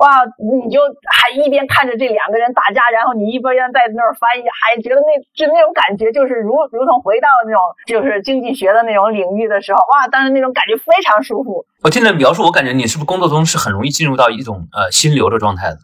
哇，你就还一边看着这两个人打架，然后你一边在那儿翻译，还觉得那就那种感觉，就是如如同回到那种就是经济学的那种领域的时候，哇，当时那种感觉非常舒服。我听你描述，我感觉你是不是工作中是很容易进入到一种呃心流的状态的？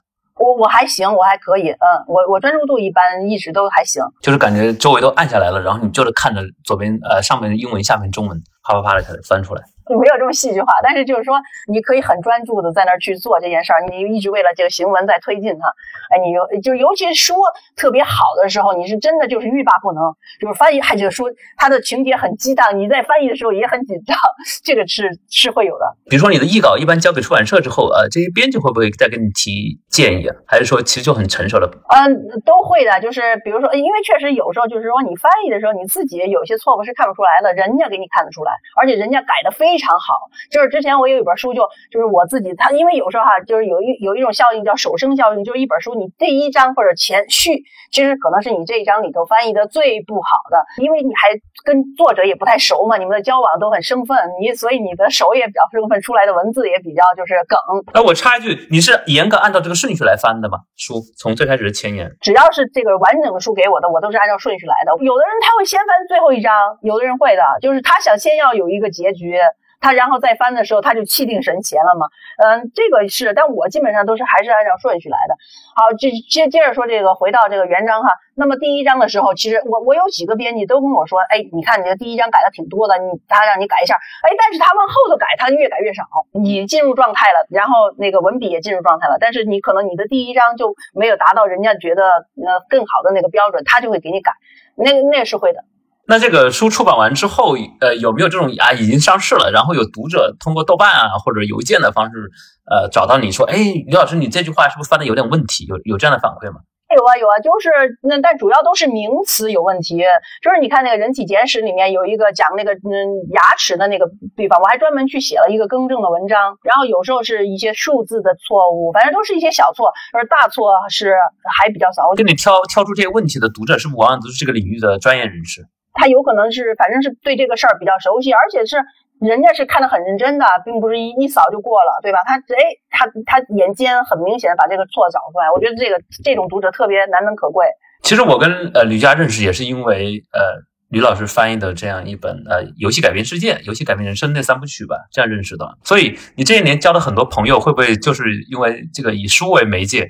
我我还行，我还可以，嗯，我我专注度一般，一直都还行，就是感觉周围都暗下来了，然后你就是看着左边呃上面英文，下面中文，啪啪啪的开始翻出来。没有这么戏剧化，但是就是说，你可以很专注的在那儿去做这件事儿，你一直为了这个行文在推进它。哎，你就就尤其说特别好的时候，你是真的就是欲罢不能，就是翻译还这个书，它的情节很激荡，你在翻译的时候也很紧张，(laughs) 这个是是会有的。比如说你的译稿一般交给出版社之后，呃，这些编辑会不会再给你提建议啊？还是说其实就很成熟了？嗯，都会的。就是比如说，因为确实有时候就是说你翻译的时候，你自己有些错误是看不出来的，人家给你看得出来，而且人家改的非常。好，就是之前我有一本书，就就是我自己，他因为有时候哈，就是有一有一种效应叫手生效应，就是一本书你第一章或者前序，其实可能是你这一章里头翻译的最不好的，因为你还跟作者也不太熟嘛，你们的交往都很生分，你所以你的手也比较生分，出来的文字也比较就是梗。哎，我插一句，你是严格按照这个顺序来翻的吗？书从最开始的前言，只要是这个完整的书给我的，我都是按照顺序来的。有的人他会先翻最后一章，有的人会的，就是他想先要有一个结局。他然后再翻的时候，他就气定神闲了嘛。嗯，这个是，但我基本上都是还是按照顺序来的。好，接接接着说这个，回到这个原章哈。那么第一章的时候，其实我我有几个编辑都跟我说，哎，你看你的第一章改的挺多的，你他让你改一下，哎，但是他往后头改，他越改越少。你进入状态了，然后那个文笔也进入状态了，但是你可能你的第一章就没有达到人家觉得呃更好的那个标准，他就会给你改，那个那是会的。那这个书出版完之后，呃，有没有这种啊已经上市了，然后有读者通过豆瓣啊或者邮件的方式，呃，找到你说，哎，于老师，你这句话是不是翻的有点问题？有有这样的反馈吗？有啊有啊，就是那但主要都是名词有问题，就是你看那个人体简史里面有一个讲那个嗯牙齿的那个地方，我还专门去写了一个更正的文章，然后有时候是一些数字的错误，反正都是一些小错，而大错是还比较少。跟你挑挑出这些问题的读者，是不是往往都是这个领域的专业人士？他有可能是，反正是对这个事儿比较熟悉，而且是人家是看得很认真的，并不是一一扫就过了，对吧？他哎，他他眼尖，很明显把这个错找出来。我觉得这个这种读者特别难能可贵。其实我跟呃吕佳认识也是因为呃吕老师翻译的这样一本呃游戏改变世界、游戏改变人生那三部曲吧，这样认识的。所以你这些年交了很多朋友，会不会就是因为这个以书为媒介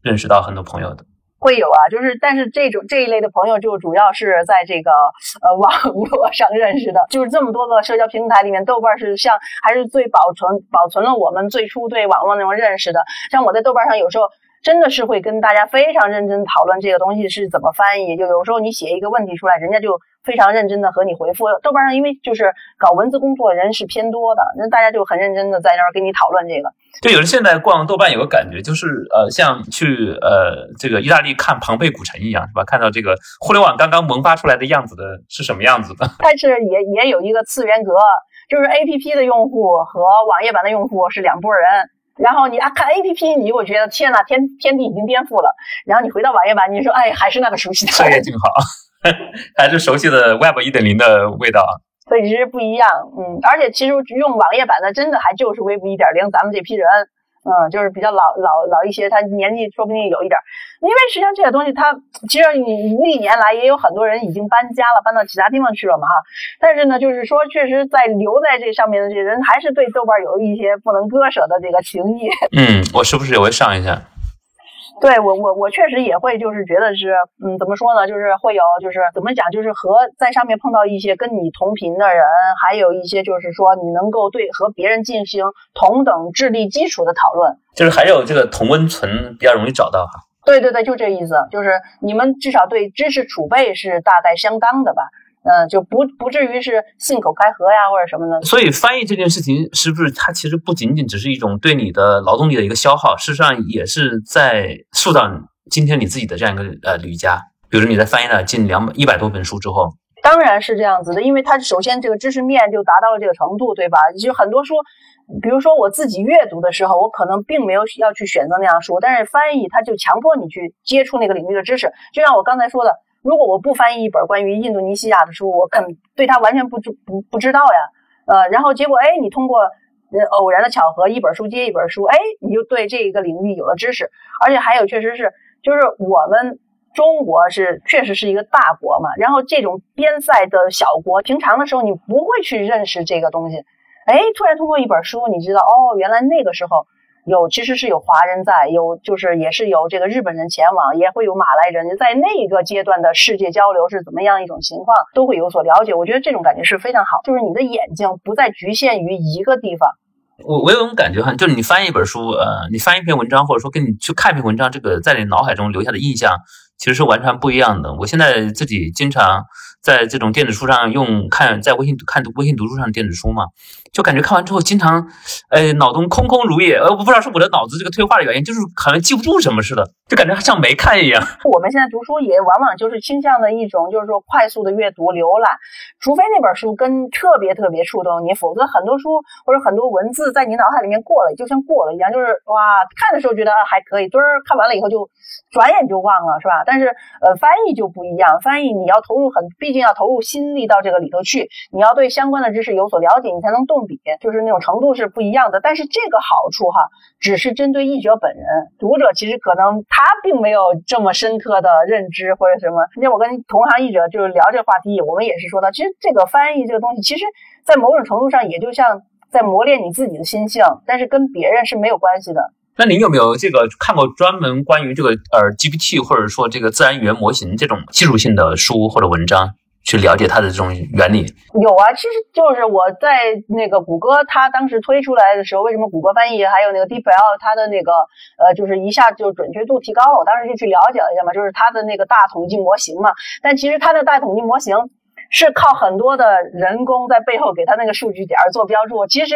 认识到很多朋友的？会有啊，就是但是这种这一类的朋友就主要是在这个呃网络上认识的，就是这么多个社交平台里面，豆瓣是像还是最保存保存了我们最初对网络那种认识的。像我在豆瓣上有时候真的是会跟大家非常认真讨论这个东西是怎么翻译，就有时候你写一个问题出来，人家就。非常认真的和你回复，豆瓣上因为就是搞文字工作的人是偏多的，那大家就很认真的在那儿跟你讨论这个。对，有人现在逛豆瓣有个感觉，就是呃，像去呃这个意大利看庞贝古城一样，是吧？看到这个互联网刚刚萌发出来的样子的是什么样子的？(laughs) 但是也也有一个次元隔，就是 A P P 的用户和网页版的用户是两拨人。然后你啊看 A P P，你会觉得天呐，天天地已经颠覆了。然后你回到网页版，你说哎，还是那个熟悉的。这也挺好。还是熟悉的 Web 一点零的味道，所以其实不一样，嗯，而且其实用网页版的真的还就是 Web 一点零，咱们这批人，嗯，就是比较老老老一些，他年纪说不定有一点，因为实际上这些东西，它其实你历年来也有很多人已经搬家了，搬到其他地方去了嘛哈，但是呢，就是说确实在留在这上面的这些人，还是对豆瓣有一些不能割舍的这个情谊。(laughs) 嗯，我时不时也会上一下。对我我我确实也会就是觉得是嗯怎么说呢就是会有就是怎么讲就是和在上面碰到一些跟你同频的人，还有一些就是说你能够对和别人进行同等智力基础的讨论，就是还有这个同温层比较容易找到哈。对对对，就这意思，就是你们至少对知识储备是大概相当的吧。嗯，就不不至于是信口开河呀，或者什么的。所以翻译这件事情，是不是它其实不仅仅只是一种对你的劳动力的一个消耗，事实上也是在塑造今天你自己的这样一个呃旅家。比如说你在翻译了近两百一百多本书之后，当然是这样子的，因为它首先这个知识面就达到了这个程度，对吧？就很多书，比如说我自己阅读的时候，我可能并没有要去选择那样书，但是翻译它就强迫你去接触那个领域的知识，就像我刚才说的。如果我不翻译一本关于印度尼西亚的书，我肯对它完全不知不不知道呀。呃，然后结果哎，你通过呃偶然的巧合，一本书接一本书，哎，你就对这一个领域有了知识。而且还有，确实是，就是我们中国是确实是一个大国嘛。然后这种边塞的小国，平常的时候你不会去认识这个东西。哎，突然通过一本书，你知道哦，原来那个时候。有，其实是有华人在，有就是也是有这个日本人前往，也会有马来人在那一个阶段的世界交流是怎么样一种情况，都会有所了解。我觉得这种感觉是非常好，就是你的眼睛不再局限于一个地方。我我有种感觉哈，就是你翻一本书，呃，你翻一篇文章，或者说跟你去看一篇文章，这个在你脑海中留下的印象其实是完全不一样的。我现在自己经常在这种电子书上用看，在微信看微信读书上的电子书嘛。就感觉看完之后，经常，呃，脑中空空如也。呃，我不知道是我的脑子这个退化的原因，就是好像记不住什么似的，就感觉像没看一样。我们现在读书也往往就是倾向的一种，就是说快速的阅读浏览，除非那本书跟特别特别触动你，否则很多书或者很多文字在你脑海里面过了，就像过了一样，就是哇，看的时候觉得还可以，墩儿看完了以后就转眼就忘了，是吧？但是呃，翻译就不一样，翻译你要投入很，毕竟要投入心力到这个里头去，你要对相关的知识有所了解，你才能动。比就是那种程度是不一样的，但是这个好处哈，只是针对译者本人，读者其实可能他并没有这么深刻的认知或者什么。今天我跟同行译者就是聊这个话题，我们也是说到，其实这个翻译这个东西，其实在某种程度上也就像在磨练你自己的心性，但是跟别人是没有关系的。那您有没有这个看过专门关于这个呃 GPT 或者说这个自然语言模型这种技术性的书或者文章？去了解它的这种原理，有啊，其实就是我在那个谷歌，它当时推出来的时候，为什么谷歌翻译还有那个 DeepL 它的那个呃，就是一下就准确度提高了，我当时就去了解了一下嘛，就是它的那个大统计模型嘛，但其实它的大统计模型。是靠很多的人工在背后给他那个数据点做标注，其实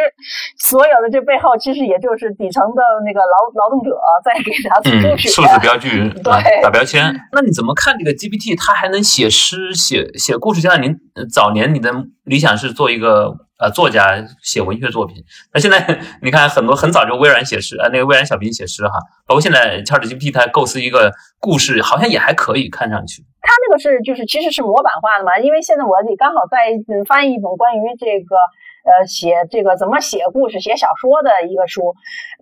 所有的这背后其实也就是底层的那个劳劳动者在给他数据数字标记，对打标签。那你怎么看这个 GPT？它还能写诗、写写故事？就像您早年你的理想是做一个呃作家，写文学作品。那现在你看很多很早就微软写诗，呃那个微软小冰写诗哈，包括现在 ChatGPT 它构思一个故事，好像也还可以，看上去。那个是就是其实是模板化的嘛，因为现在我得刚好在翻译一本关于这个。呃，写这个怎么写故事、写小说的一个书，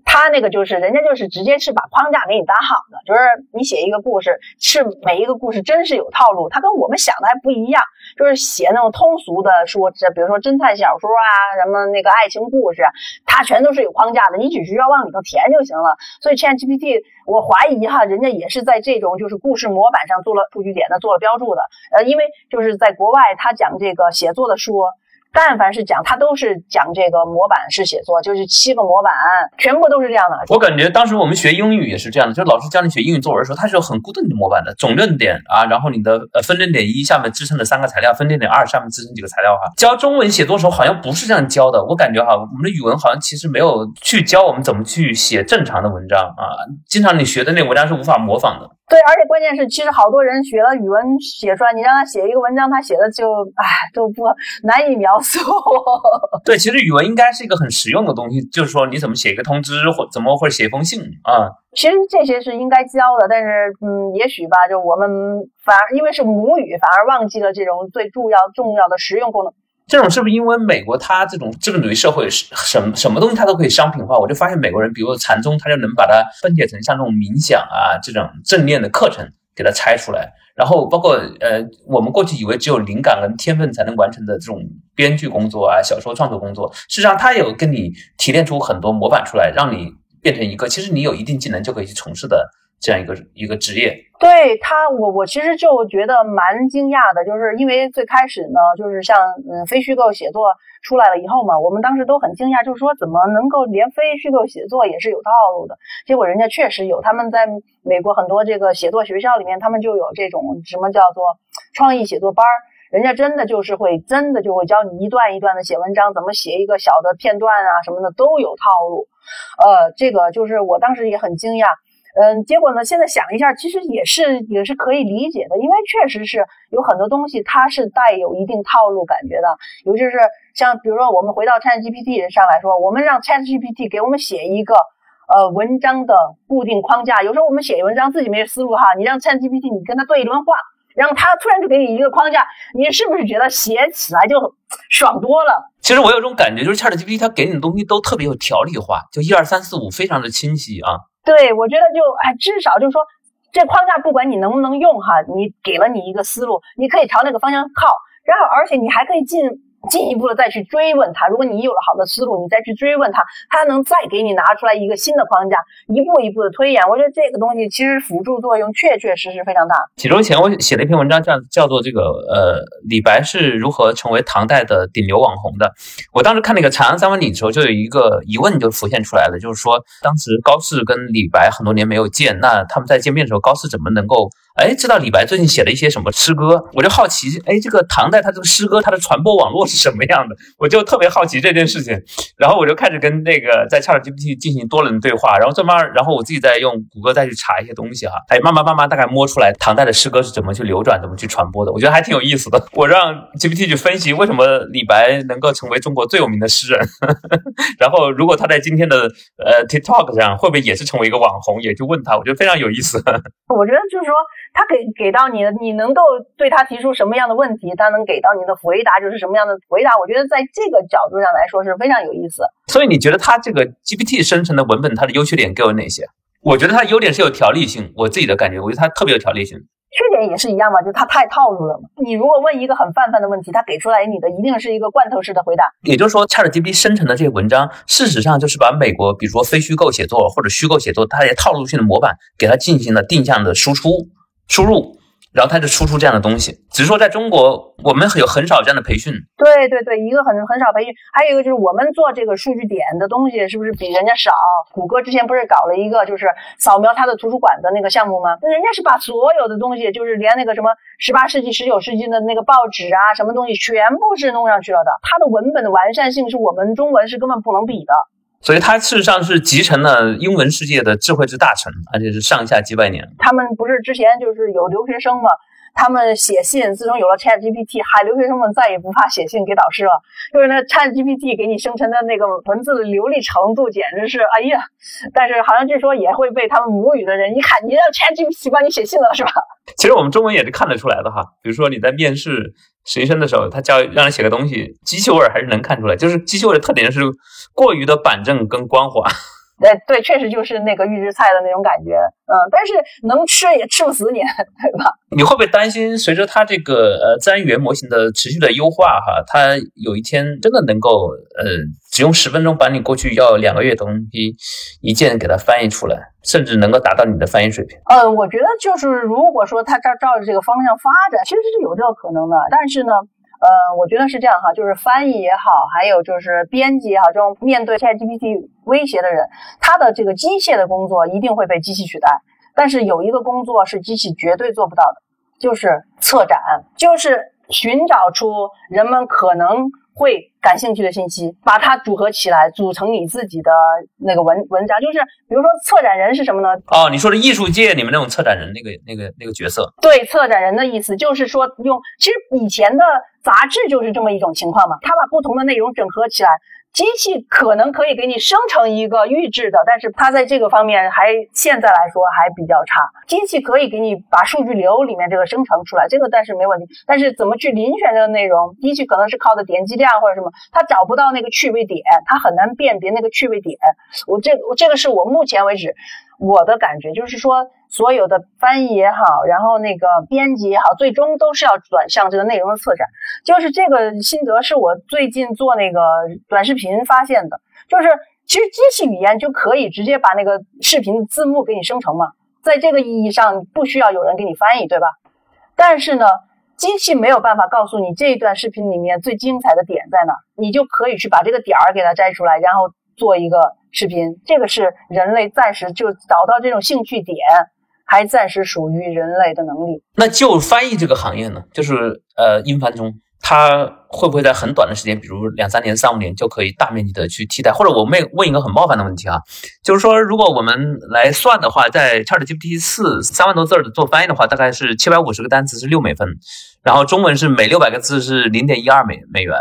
他那个就是人家就是直接是把框架给你搭好的，就是你写一个故事，是每一个故事真是有套路，它跟我们想的还不一样，就是写那种通俗的书，这比如说侦探小说啊，什么那个爱情故事，它全都是有框架的，你只需要往里头填就行了。所以 ChatGPT，我怀疑哈，人家也是在这种就是故事模板上做了数据点的，做了标注的。呃，因为就是在国外，他讲这个写作的书。但凡是讲，他都是讲这个模板式写作，就是七个模板，全部都是这样的。我感觉当时我们学英语也是这样的，就是老师教你写英语作文的时候，他是有很固定的模板的，总论点啊，然后你的呃分论点一下面支撑的三个材料，分论点二下面支撑几个材料哈。教中文写作时候好像不是这样教的，我感觉哈，我们的语文好像其实没有去教我们怎么去写正常的文章啊，经常你学的那文章是无法模仿的。对，而且关键是，其实好多人学了语文写出来，你让他写一个文章，他写的就唉都不难以描述。(laughs) 对，其实语文应该是一个很实用的东西，就是说你怎么写一个通知，或怎么或者写一封信啊。其实这些是应该教的，但是嗯，也许吧，就我们反而因为是母语，反而忘记了这种最重要重要的实用功能。这种是不是因为美国它这种资本主义社会是什么什么东西它都可以商品化？我就发现美国人，比如禅宗，他就能把它分解成像这种冥想啊这种正念的课程，给它拆出来。然后包括呃，我们过去以为只有灵感跟天分才能完成的这种编剧工作啊、小说创作工作，事实上它有跟你提炼出很多模板出来，让你变成一个其实你有一定技能就可以去从事的。这样一个一个职业，对他，我我其实就觉得蛮惊讶的，就是因为最开始呢，就是像嗯非虚构写作出来了以后嘛，我们当时都很惊讶，就是说怎么能够连非虚构写作也是有套路的？结果人家确实有，他们在美国很多这个写作学校里面，他们就有这种什么叫做创意写作班儿，人家真的就是会真的就会教你一段一段的写文章，怎么写一个小的片段啊什么的都有套路，呃，这个就是我当时也很惊讶。嗯，结果呢？现在想一下，其实也是也是可以理解的，因为确实是有很多东西它是带有一定套路感觉的，尤其是像比如说我们回到 ChatGPT 上来说，我们让 ChatGPT 给我们写一个呃文章的固定框架，有时候我们写文章自己没思路哈，你让 ChatGPT 你跟他对一段话，然后他突然就给你一个框架，你是不是觉得写起来就爽多了？其实我有种感觉，就是 ChatGPT 它给你的东西都特别有条理化，就一二三四五非常的清晰啊。对，我觉得就哎，至少就是说，这框架不管你能不能用哈，你给了你一个思路，你可以朝那个方向靠，然后而且你还可以进。进一步的再去追问他，如果你有了好的思路，你再去追问他，他能再给你拿出来一个新的框架，一步一步的推演。我觉得这个东西其实辅助作用确确实实非常大。几周前我写了一篇文章，叫叫做这个呃李白是如何成为唐代的顶流网红的。我当时看那个《长安三万里》的时候，就有一个疑问就浮现出来了，就是说当时高适跟李白很多年没有见，那他们在见面的时候，高适怎么能够？哎，知道李白最近写了一些什么诗歌，我就好奇，哎，这个唐代他这个诗歌，它的传播网络是什么样的？(laughs) 我就特别好奇这件事情，然后我就开始跟那个在 ChatGPT 进行多轮对话，然后慢慢，然后我自己再用谷歌再去查一些东西哈，哎，慢慢慢慢大概摸出来唐代的诗歌是怎么去流转、怎么去传播的，我觉得还挺有意思的。(laughs) 我让 GPT 去分析为什么李白能够成为中国最有名的诗人，(laughs) 然后如果他在今天的呃 TikTok 上会不会也是成为一个网红，也去问他，我觉得非常有意思。我觉得就是说。他给给到你的，你能够对他提出什么样的问题，他能给到你的回答就是什么样的回答。我觉得在这个角度上来说是非常有意思。所以你觉得它这个 GPT 生成的文本，它的优缺点各有哪些？我觉得它优点是有条理性，我自己的感觉，我觉得它特别有条理性。缺点也是一样嘛，就它太套路了嘛。你如果问一个很泛泛的问题，它给出来你的一定是一个罐头式的回答。也就是说，ChatGPT 生成的这些文章，事实上就是把美国，比如说非虚构写作或者虚构写作，它些套路性的模板，给它进行了定向的输出输入。然后他就输出这样的东西，只是说在中国我们有很少这样的培训。对对对，一个很很少培训，还有一个就是我们做这个数据点的东西是不是比人家少？谷歌之前不是搞了一个就是扫描它的图书馆的那个项目吗？人家是把所有的东西，就是连那个什么十八世纪、十九世纪的那个报纸啊，什么东西全部是弄上去了的。它的文本的完善性是我们中文是根本不能比的。所以它事实上是集成了英文世界的智慧之大成，而且是上下几百年。他们不是之前就是有留学生嘛？他们写信，自从有了 Chat GPT，嗨，留学生们再也不怕写信给导师了，就是那 Chat GPT 给你生成的那个文字的流利程度，简直是哎呀！但是好像据说也会被他们母语的人一看，你让 Chat GPT 帮你写信了是吧？其实我们中文也是看得出来的哈，比如说你在面试实习生的时候，他教让人写个东西，机器味儿还是能看出来，就是机器味的特点是过于的板正跟光滑。对对，确实就是那个预制菜的那种感觉，嗯，但是能吃也吃不死你，(laughs) 对吧？你会不会担心，随着它这个呃自然语言模型的持续的优化，哈，它有一天真的能够呃只用十分钟把你过去要两个月的东西一键给它翻译出来，甚至能够达到你的翻译水平？呃，我觉得就是如果说它照照着这个方向发展，其实是有这个可能的，但是呢。呃，我觉得是这样哈，就是翻译也好，还有就是编辑也好，这种面对 ChatGPT 威胁的人，他的这个机械的工作一定会被机器取代。但是有一个工作是机器绝对做不到的，就是策展，就是寻找出人们可能。会感兴趣的信息，把它组合起来，组成你自己的那个文文章。就是比如说，策展人是什么呢？哦，你说的艺术界里面那种策展人那个那个那个角色。对，策展人的意思就是说，用其实以前的杂志就是这么一种情况嘛，他把不同的内容整合起来。机器可能可以给你生成一个预制的，但是它在这个方面还现在来说还比较差。机器可以给你把数据流里面这个生成出来，这个但是没问题。但是怎么去遴选这个内容，机器可能是靠的点击量或者什么，它找不到那个趣味点，它很难辨别那个趣味点。我这我这个是我目前为止。我的感觉就是说，所有的翻译也好，然后那个编辑也好，最终都是要转向这个内容的策展。就是这个心得是我最近做那个短视频发现的，就是其实机器语言就可以直接把那个视频字幕给你生成嘛，在这个意义上不需要有人给你翻译，对吧？但是呢，机器没有办法告诉你这一段视频里面最精彩的点在哪，你就可以去把这个点儿给它摘出来，然后做一个。视频，这个是人类暂时就找到这种兴趣点，还暂时属于人类的能力。那就翻译这个行业呢，就是呃，英翻中。它会不会在很短的时间，比如两三年、三五年，就可以大面积的去替代？或者我们问一个很冒犯的问题啊，就是说，如果我们来算的话，在 ChatGPT 四三万多字的做翻译的话，大概是七百五十个单词是六美分，然后中文是每六百个字是零点一二美美元，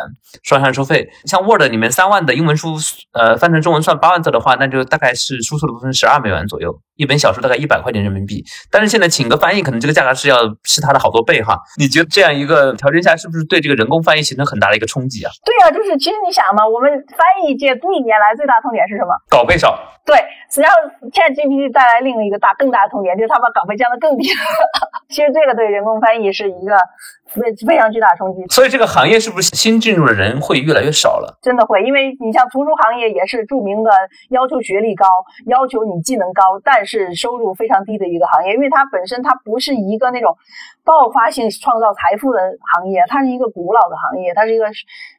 双向收费。像 Word 里面三万的英文书，呃，翻成中文算八万字的话，那就大概是输出的部分十二美元左右。一本小说大概一百块钱人民币，但是现在请个翻译，可能这个价格是要是它的好多倍哈。你觉得这样一个条件下，是不是对这个人工翻译形成很大的一个冲击啊？对呀，就是其实你想嘛，我们翻译界历年来最大痛点是什么？稿费少。对，实际上 ChatGPT 带来另一个大更大的痛点，就是它把稿费降得更低。(laughs) 其实这个对人工翻译是一个非非常巨大的冲击。所以这个行业是不是新进入的人会越来越少了？真的会，因为你像图书行业也是著名的要求学历高、要求你技能高，但是收入非常低的一个行业，因为它本身它不是一个那种。爆发性创造财富的行业，它是一个古老的行业，它是一个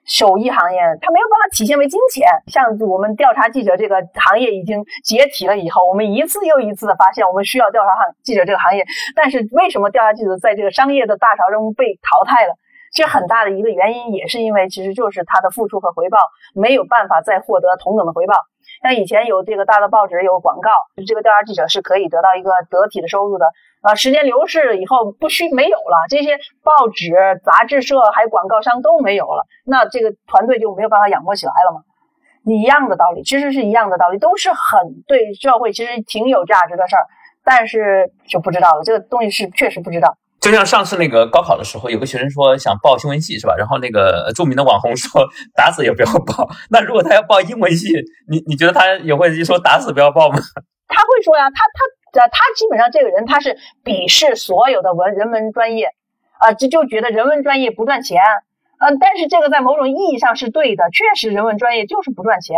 手艺行业，它没有办法体现为金钱。像我们调查记者这个行业已经解体了以后，我们一次又一次的发现，我们需要调查行记者这个行业。但是为什么调查记者在这个商业的大潮中被淘汰了？这很大的一个原因也是因为，其实就是他的付出和回报没有办法再获得同等的回报。像以前有这个大的报纸有广告，这个调查记者是可以得到一个得体的收入的。啊，时间流逝以后不需没有了，这些报纸、杂志社还有广告商都没有了，那这个团队就没有办法养活起来了嘛？一样的道理，其实是一样的道理，都是很对社会其实挺有价值的事儿，但是就不知道了，这个东西是确实不知道。就像上次那个高考的时候，有个学生说想报新闻系是吧？然后那个著名的网红说打死也不要报。那如果他要报英文系，你你觉得他也会说打死不要报吗？他会说呀，他他。他基本上这个人他是鄙视所有的文人文专业，啊，就就觉得人文专业不赚钱，嗯，但是这个在某种意义上是对的，确实人文专业就是不赚钱。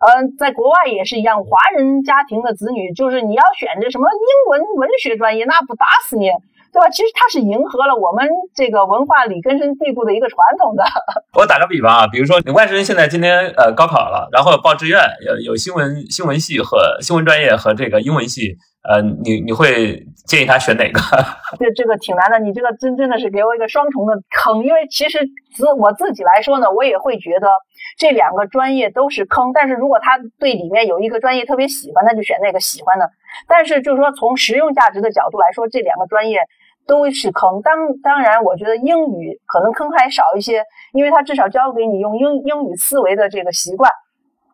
嗯，在国外也是一样，华人家庭的子女就是你要选这什么英文文学专业，那不打死你。对吧？其实它是迎合了我们这个文化里根深蒂固的一个传统的。(laughs) 我打个比方啊，比如说你外甥现在今天呃高考了，然后报志愿有有新闻新闻系和新闻专业和这个英文系，呃，你你会建议他选哪个？(laughs) 这这个挺难的，你这个真真的是给我一个双重的坑，因为其实自我自己来说呢，我也会觉得这两个专业都是坑。但是如果他对里面有一个专业特别喜欢，那就选那个喜欢的。但是就是说从实用价值的角度来说，这两个专业。都是坑，当当然，我觉得英语可能坑还少一些，因为它至少教给你用英英语思维的这个习惯，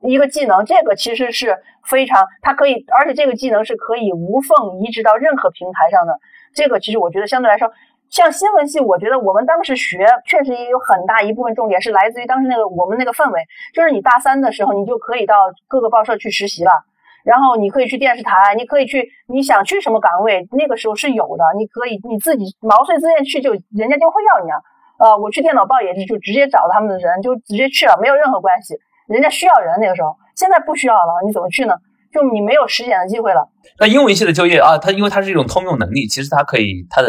一个技能，这个其实是非常，它可以，而且这个技能是可以无缝移植到任何平台上的。这个其实我觉得相对来说，像新闻系，我觉得我们当时学确实也有很大一部分重点是来自于当时那个我们那个氛围，就是你大三的时候，你就可以到各个报社去实习了。然后你可以去电视台，你可以去，你想去什么岗位，那个时候是有的，你可以你自己毛遂自荐去，就人家就会要你啊。呃，我去电脑报也是，就直接找他们的人，就直接去了，没有任何关系。人家需要人那个时候，现在不需要了，你怎么去呢？就你没有实践的机会了。那英文系的就业啊，它因为它是一种通用能力，其实它可以它的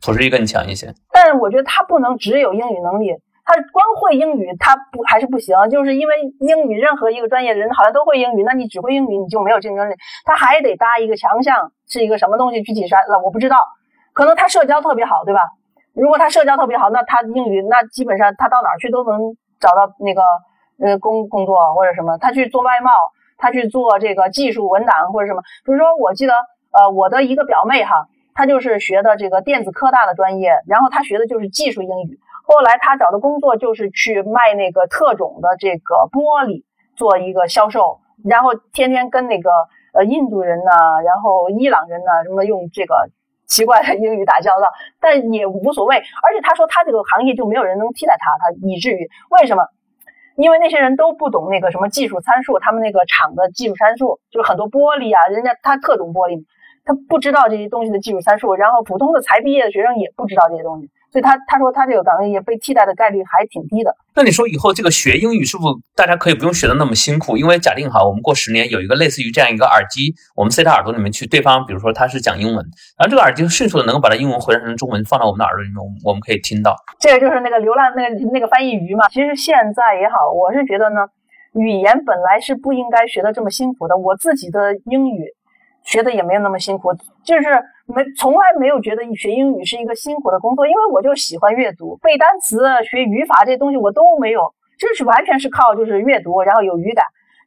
普适性更强一些。但是我觉得它不能只有英语能力。他光会英语，他不还是不行，就是因为英语任何一个专业人好像都会英语，那你只会英语你就没有竞争力。他还得搭一个强项，是一个什么东西？具体啥？了我不知道。可能他社交特别好，对吧？如果他社交特别好，那他英语那基本上他到哪儿去都能找到那个呃工工作或者什么。他去做外贸，他去做这个技术文档或者什么。比如说，我记得呃我的一个表妹哈，她就是学的这个电子科大的专业，然后她学的就是技术英语。后来他找的工作就是去卖那个特种的这个玻璃，做一个销售，然后天天跟那个呃印度人呐，然后伊朗人呐，什么用这个奇怪的英语打交道，但也无所谓。而且他说他这个行业就没有人能替代他，他以至于为什么？因为那些人都不懂那个什么技术参数，他们那个厂的技术参数就是很多玻璃啊，人家他特种玻璃，他不知道这些东西的技术参数，然后普通的才毕业的学生也不知道这些东西。所以他他说他这个岗位也被替代的概率还挺低的。那你说以后这个学英语是不是大家可以不用学的那么辛苦？因为假定哈，我们过十年有一个类似于这样一个耳机，我们塞到耳朵里面去，对方比如说他是讲英文，然后这个耳机迅速的能够把它英文回转成中文放到我们的耳朵里面，我们可以听到。这个就是那个流浪那个那个翻译鱼嘛。其实现在也好，我是觉得呢，语言本来是不应该学的这么辛苦的。我自己的英语。学的也没有那么辛苦，就是没从来没有觉得学英语是一个辛苦的工作，因为我就喜欢阅读、背单词、学语法这些东西我都没有，就是完全是靠就是阅读，然后有语感。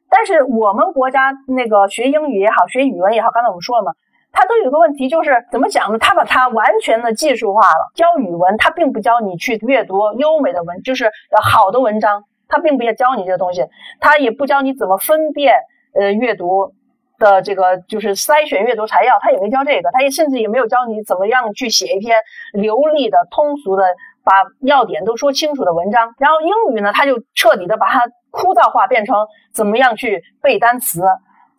但是我们国家那个学英语也好，学语文也好，刚才我们说了嘛，它都有个问题，就是怎么讲呢？它把它完全的技术化了。教语文，它并不教你去阅读优美的文，就是好的文章，它并不要教你这个东西，它也不教你怎么分辨呃阅读。的这个就是筛选阅读材料，他也没教这个，他也甚至也没有教你怎么样去写一篇流利的、通俗的，把要点都说清楚的文章。然后英语呢，他就彻底的把它枯燥化，变成怎么样去背单词，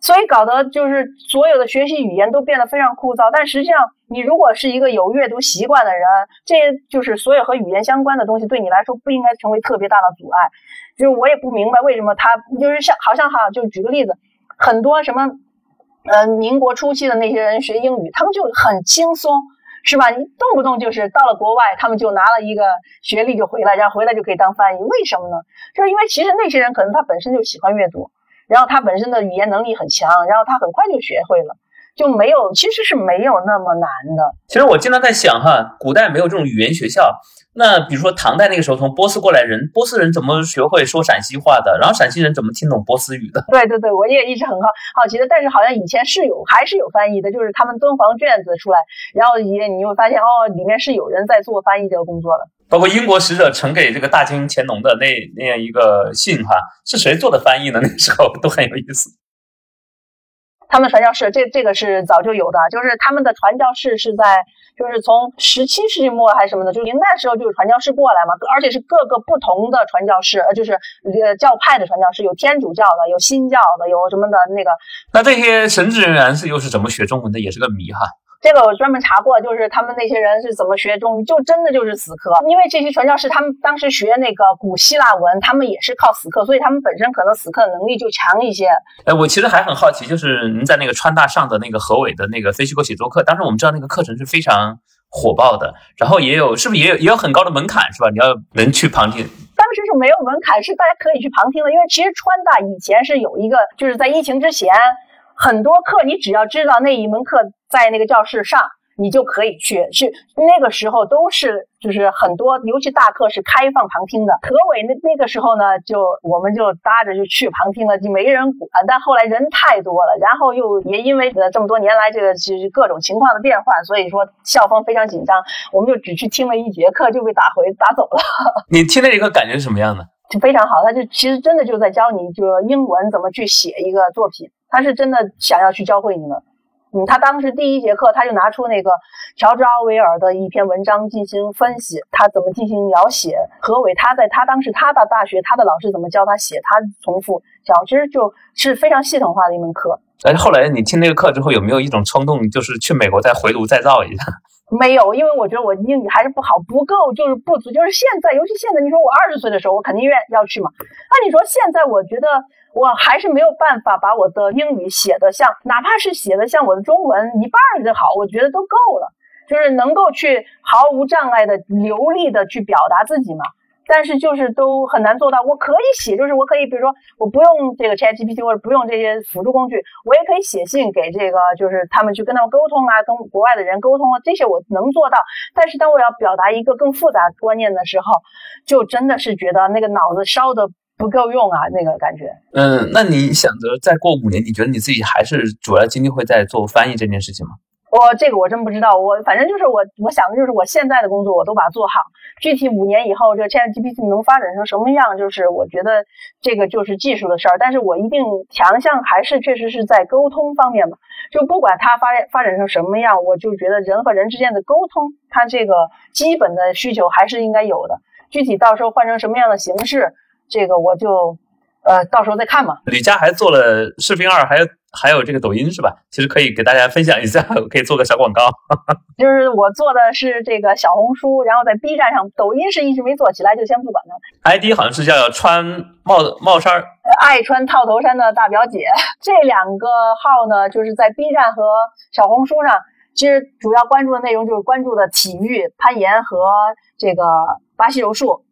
所以搞得就是所有的学习语言都变得非常枯燥。但实际上，你如果是一个有阅读习惯的人，这就是所有和语言相关的东西对你来说不应该成为特别大的阻碍。就是我也不明白为什么他就是像好像哈，就举个例子，很多什么。呃，民国初期的那些人学英语，他们就很轻松，是吧？你动不动就是到了国外，他们就拿了一个学历就回来，然后回来就可以当翻译。为什么呢？就是因为其实那些人可能他本身就喜欢阅读，然后他本身的语言能力很强，然后他很快就学会了。就没有，其实是没有那么难的。其实我经常在想哈，古代没有这种语言学校，那比如说唐代那个时候从波斯过来人，波斯人怎么学会说陕西话的？然后陕西人怎么听懂波斯语的？对对对，我也一直很好好奇的。但是好像以前是有，还是有翻译的，就是他们敦煌卷子出来，然后也你会发现哦，里面是有人在做翻译这个工作的。包括英国使者呈给这个大清乾隆的那那样一个信哈，是谁做的翻译呢？那时候都很有意思。他们传教士，这这个是早就有的，就是他们的传教士是在，就是从十七世纪末还是什么的，就明代时候就有传教士过来嘛，而且是各个不同的传教士，呃，就是呃教派的传教士，有天主教的，有新教的，有什么的那个。那这些神职人员是又是怎么学中文的，也是个谜哈。这个我专门查过，就是他们那些人是怎么学中语，就真的就是死磕。因为这些传教士他们当时学那个古希腊文，他们也是靠死磕，所以他们本身可能死磕的能力就强一些。哎，我其实还很好奇，就是您在那个川大上的那个何伟的那个非虚构写作课，当时我们知道那个课程是非常火爆的，然后也有是不是也有也有很高的门槛是吧？你要能去旁听。当时是没有门槛，是大家可以去旁听的，因为其实川大以前是有一个，就是在疫情之前，很多课你只要知道那一门课在那个教室上。你就可以去，去那个时候都是就是很多，尤其大课是开放旁听的。何伟那那个时候呢，就我们就搭着就去旁听了，就没人管。但后来人太多了，然后又也因为呃这么多年来这个其实各种情况的变换，所以说校方非常紧张，我们就只去听了一节课就被打回打走了。(laughs) 你听那节课感觉是什么样的？就非常好，他就其实真的就在教你就英文怎么去写一个作品，他是真的想要去教会你们。嗯，他当时第一节课，他就拿出那个乔治奥威尔的一篇文章进行分析，他怎么进行描写。何伟他在他当时他的大学，他的老师怎么教他写，他重复讲，其实就是非常系统化的一门课。哎，后来你听那个课之后，有没有一种冲动，就是去美国再回炉再造一下？(laughs) 没有，因为我觉得我英语还是不好，不够，就是不足。就是现在，尤其现在，你说我二十岁的时候，我肯定愿要去嘛。那你说现在，我觉得。我还是没有办法把我的英语写的像，哪怕是写的像我的中文一半就好，我觉得都够了，就是能够去毫无障碍的流利的去表达自己嘛。但是就是都很难做到。我可以写，就是我可以，比如说我不用这个 ChatGPT 或者不用这些辅助工具，我也可以写信给这个，就是他们去跟他们沟通啊，跟国外的人沟通啊，这些我能做到。但是当我要表达一个更复杂观念的时候，就真的是觉得那个脑子烧的。不够用啊，那个感觉。嗯，那你想着再过五年，你觉得你自己还是主要精力会在做翻译这件事情吗？我这个我真不知道，我反正就是我我想的就是我现在的工作我都把它做好。具体五年以后这 ChatGPT 能发展成什么样，就是我觉得这个就是技术的事儿。但是我一定强项还是确实是在沟通方面嘛。就不管它发发展成什么样，我就觉得人和人之间的沟通，它这个基本的需求还是应该有的。具体到时候换成什么样的形式？这个我就，呃，到时候再看吧。吕佳还做了视频二，还有还有这个抖音是吧？其实可以给大家分享一下，(laughs) 可以做个小广告。(laughs) 就是我做的是这个小红书，然后在 B 站上，抖音是一直没做起来，就先不管了。ID 好像是叫穿帽帽衫，爱穿套头衫的大表姐。(laughs) 这两个号呢，就是在 B 站和小红书上，其实主要关注的内容就是关注的体育、攀岩和这个巴西柔术。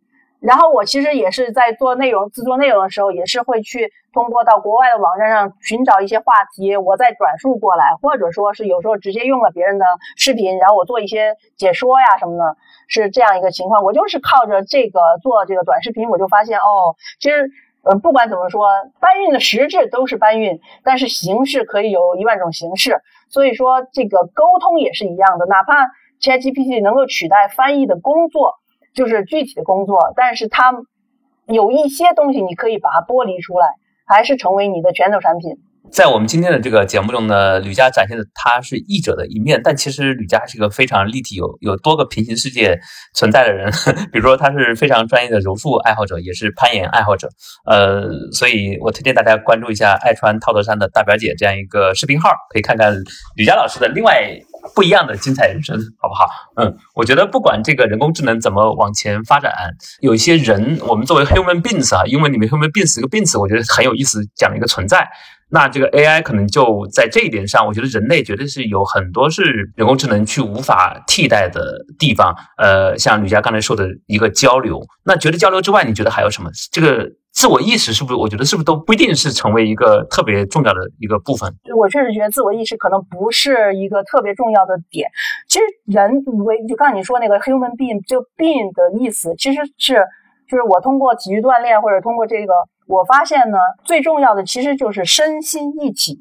然后我其实也是在做内容、制作内容的时候，也是会去通过到国外的网站上寻找一些话题，我再转述过来，或者说是有时候直接用了别人的视频，然后我做一些解说呀什么的，是这样一个情况。我就是靠着这个做这个短视频，我就发现哦，其实呃不管怎么说，搬运的实质都是搬运，但是形式可以有一万种形式。所以说这个沟通也是一样的，哪怕 ChatGPT 能够取代翻译的工作。就是具体的工作，但是它有一些东西你可以把它剥离出来，还是成为你的拳头产品。在我们今天的这个节目中呢，吕佳展现的他是译者的一面，但其实吕佳是一个非常立体、有有多个平行世界存在的人。(laughs) 比如说，他是非常专业的柔术爱好者，也是攀岩爱好者。呃，所以我推荐大家关注一下爱穿套头衫的大表姐这样一个视频号，可以看看吕佳老师的另外。不一样的精彩人生，好不好？嗯，我觉得不管这个人工智能怎么往前发展，有一些人，我们作为 human beings 啊，英文里面 human beings 这个 beings，我觉得很有意思，讲了一个存在。那这个 AI 可能就在这一点上，我觉得人类绝对是有很多是人工智能去无法替代的地方。呃，像吕佳刚才说的一个交流，那觉得交流之外，你觉得还有什么？这个。自我意识是不是？我觉得是不是都不一定是成为一个特别重要的一个部分？我确实觉得自我意识可能不是一个特别重要的点。其实人为就刚才你说那个 human being，就 being 的意思，其实是就是我通过体育锻炼或者通过这个，我发现呢，最重要的其实就是身心一体，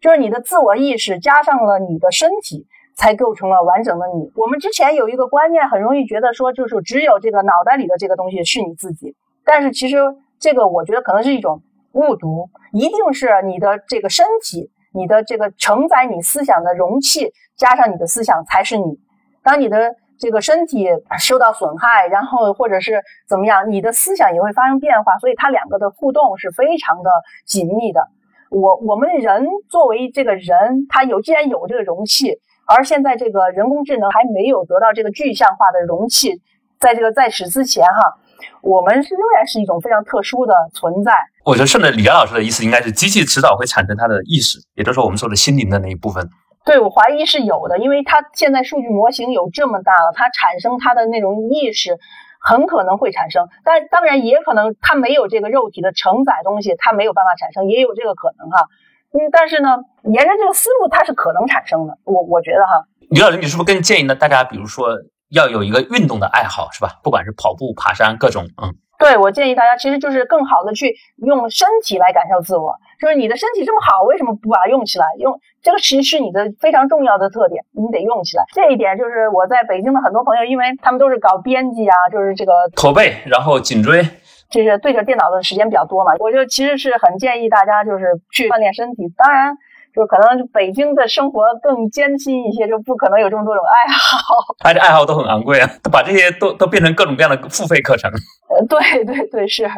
就是你的自我意识加上了你的身体，才构成了完整的你。我们之前有一个观念，很容易觉得说，就是只有这个脑袋里的这个东西是你自己，但是其实。这个我觉得可能是一种误读，一定是你的这个身体，你的这个承载你思想的容器，加上你的思想才是你。当你的这个身体受到损害，然后或者是怎么样，你的思想也会发生变化，所以它两个的互动是非常的紧密的。我我们人作为这个人，他有既然有这个容器，而现在这个人工智能还没有得到这个具象化的容器，在这个在此之前哈，我们是仍然是一种非常特殊的存在。我觉得顺着李佳老师的意思，应该是机器迟早会产生它的意识，也就是说我们说的心灵的那一部分。对，我怀疑是有的，因为它现在数据模型有这么大了，它产生它的那种意识。很可能会产生，但当然也可能它没有这个肉体的承载东西，它没有办法产生，也有这个可能哈。嗯，但是呢，沿着这个思路，它是可能产生的。我我觉得哈，李老师，你是不是更建议呢？大家比如说要有一个运动的爱好，是吧？不管是跑步、爬山，各种，嗯。对，我建议大家其实就是更好的去用身体来感受自我。就是你的身体这么好，为什么不把它用起来？用这个其实是你的非常重要的特点，你得用起来。这一点就是我在北京的很多朋友，因为他们都是搞编辑啊，就是这个驼背，然后颈椎，就是对着电脑的时间比较多嘛。我就其实是很建议大家就是去锻炼身体。当然。就可能北京的生活更艰辛一些，就不可能有这么多种爱好。(laughs) 他这爱好都很昂贵啊，把这些都都变成各种各样的付费课程。呃，对对对，是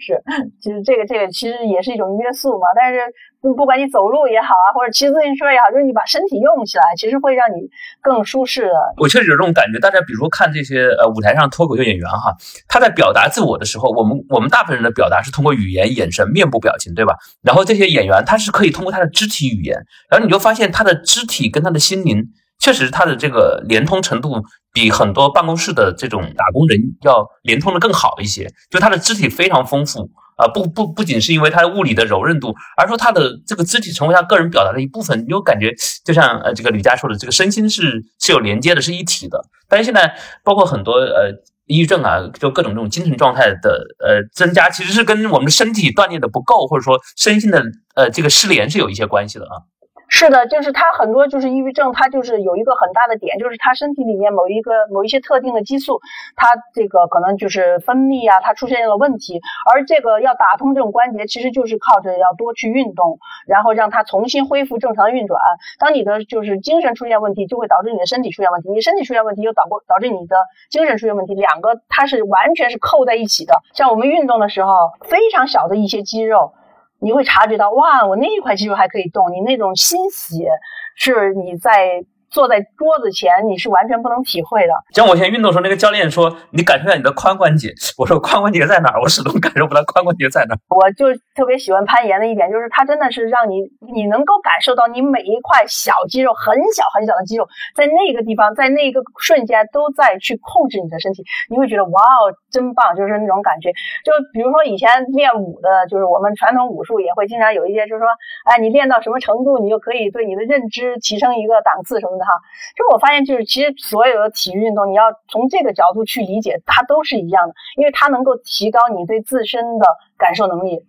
是，其实这个这个其实也是一种约束嘛，但是。不，不管你走路也好啊，或者骑自行车也好，就是你把身体用起来，其实会让你更舒适的。我确实有这种感觉。大家比如看这些呃舞台上脱口秀演员哈，他在表达自我的时候，我们我们大部分人的表达是通过语言、眼神、面部表情，对吧？然后这些演员他是可以通过他的肢体语言，然后你就发现他的肢体跟他的心灵，确实他的这个连通程度比很多办公室的这种打工人要连通的更好一些，就他的肢体非常丰富。啊，不不不仅是因为他物理的柔韧度，而说他的这个肢体成为他个人表达的一部分，你有感觉，就像呃这个吕佳说的，这个身心是是有连接的，是一体的。但是现在包括很多呃抑郁症啊，就各种这种精神状态的呃增加，其实是跟我们的身体锻炼的不够，或者说身心的呃这个失联是有一些关系的啊。是的，就是他很多就是抑郁症，他就是有一个很大的点，就是他身体里面某一个某一些特定的激素，他这个可能就是分泌啊，它出现了问题。而这个要打通这种关节，其实就是靠着要多去运动，然后让它重新恢复正常运转。当你的就是精神出现问题，就会导致你的身体出现问题，你身体出现问题又导过导致你的精神出现问题，两个它是完全是扣在一起的。像我们运动的时候，非常小的一些肌肉。你会察觉到，哇，我那一块肌肉还可以动，你那种欣喜是你在。坐在桌子前，你是完全不能体会的。像我现在运动时候，那个教练说：“你感受一下你的髋关节。”我说：“髋关节在哪儿？”我始终感受不到髋关节在哪儿。我就特别喜欢攀岩的一点，就是它真的是让你，你能够感受到你每一块小肌肉，很小很小的肌肉，在那个地方，在那个瞬间都在去控制你的身体。你会觉得哇哦，真棒，就是那种感觉。就比如说以前练武的，就是我们传统武术也会经常有一些，就是说，哎，你练到什么程度，你就可以对你的认知提升一个档次什么的哈。就我。发现就是，其实所有的体育运动，你要从这个角度去理解，它都是一样的，因为它能够提高你对自身的感受能力。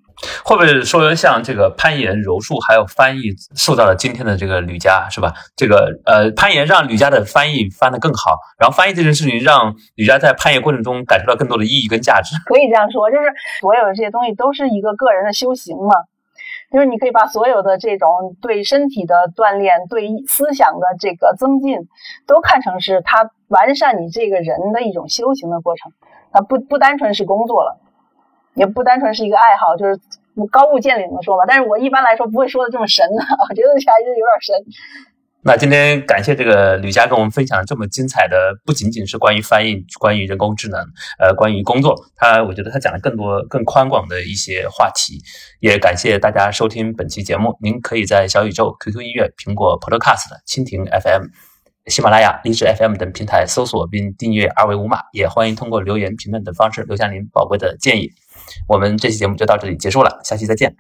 会不会说像这个攀岩、柔术还有翻译，受到了今天的这个吕家，是吧？这个呃，攀岩让吕家的翻译翻得更好，然后翻译这件事情让吕家在攀岩过程中感受到更多的意义跟价值。可以这样说，就是所有的这些东西都是一个个人的修行嘛。就是你可以把所有的这种对身体的锻炼、对思想的这个增进，都看成是他完善你这个人的一种修行的过程。啊，不不单纯是工作了，也不单纯是一个爱好，就是高屋建瓴的说吧。但是我一般来说不会说的这么神的，我觉得还是有点神。那今天感谢这个吕佳跟我们分享这么精彩的，不仅仅是关于翻译，关于人工智能，呃，关于工作，他我觉得他讲了更多更宽广的一些话题。也感谢大家收听本期节目，您可以在小宇宙、QQ 音乐、苹果 Podcast、蜻蜓 FM、喜马拉雅、荔枝 FM 等平台搜索并订阅二维码，也欢迎通过留言、评论等方式留下您宝贵的建议。我们这期节目就到这里结束了，下期再见。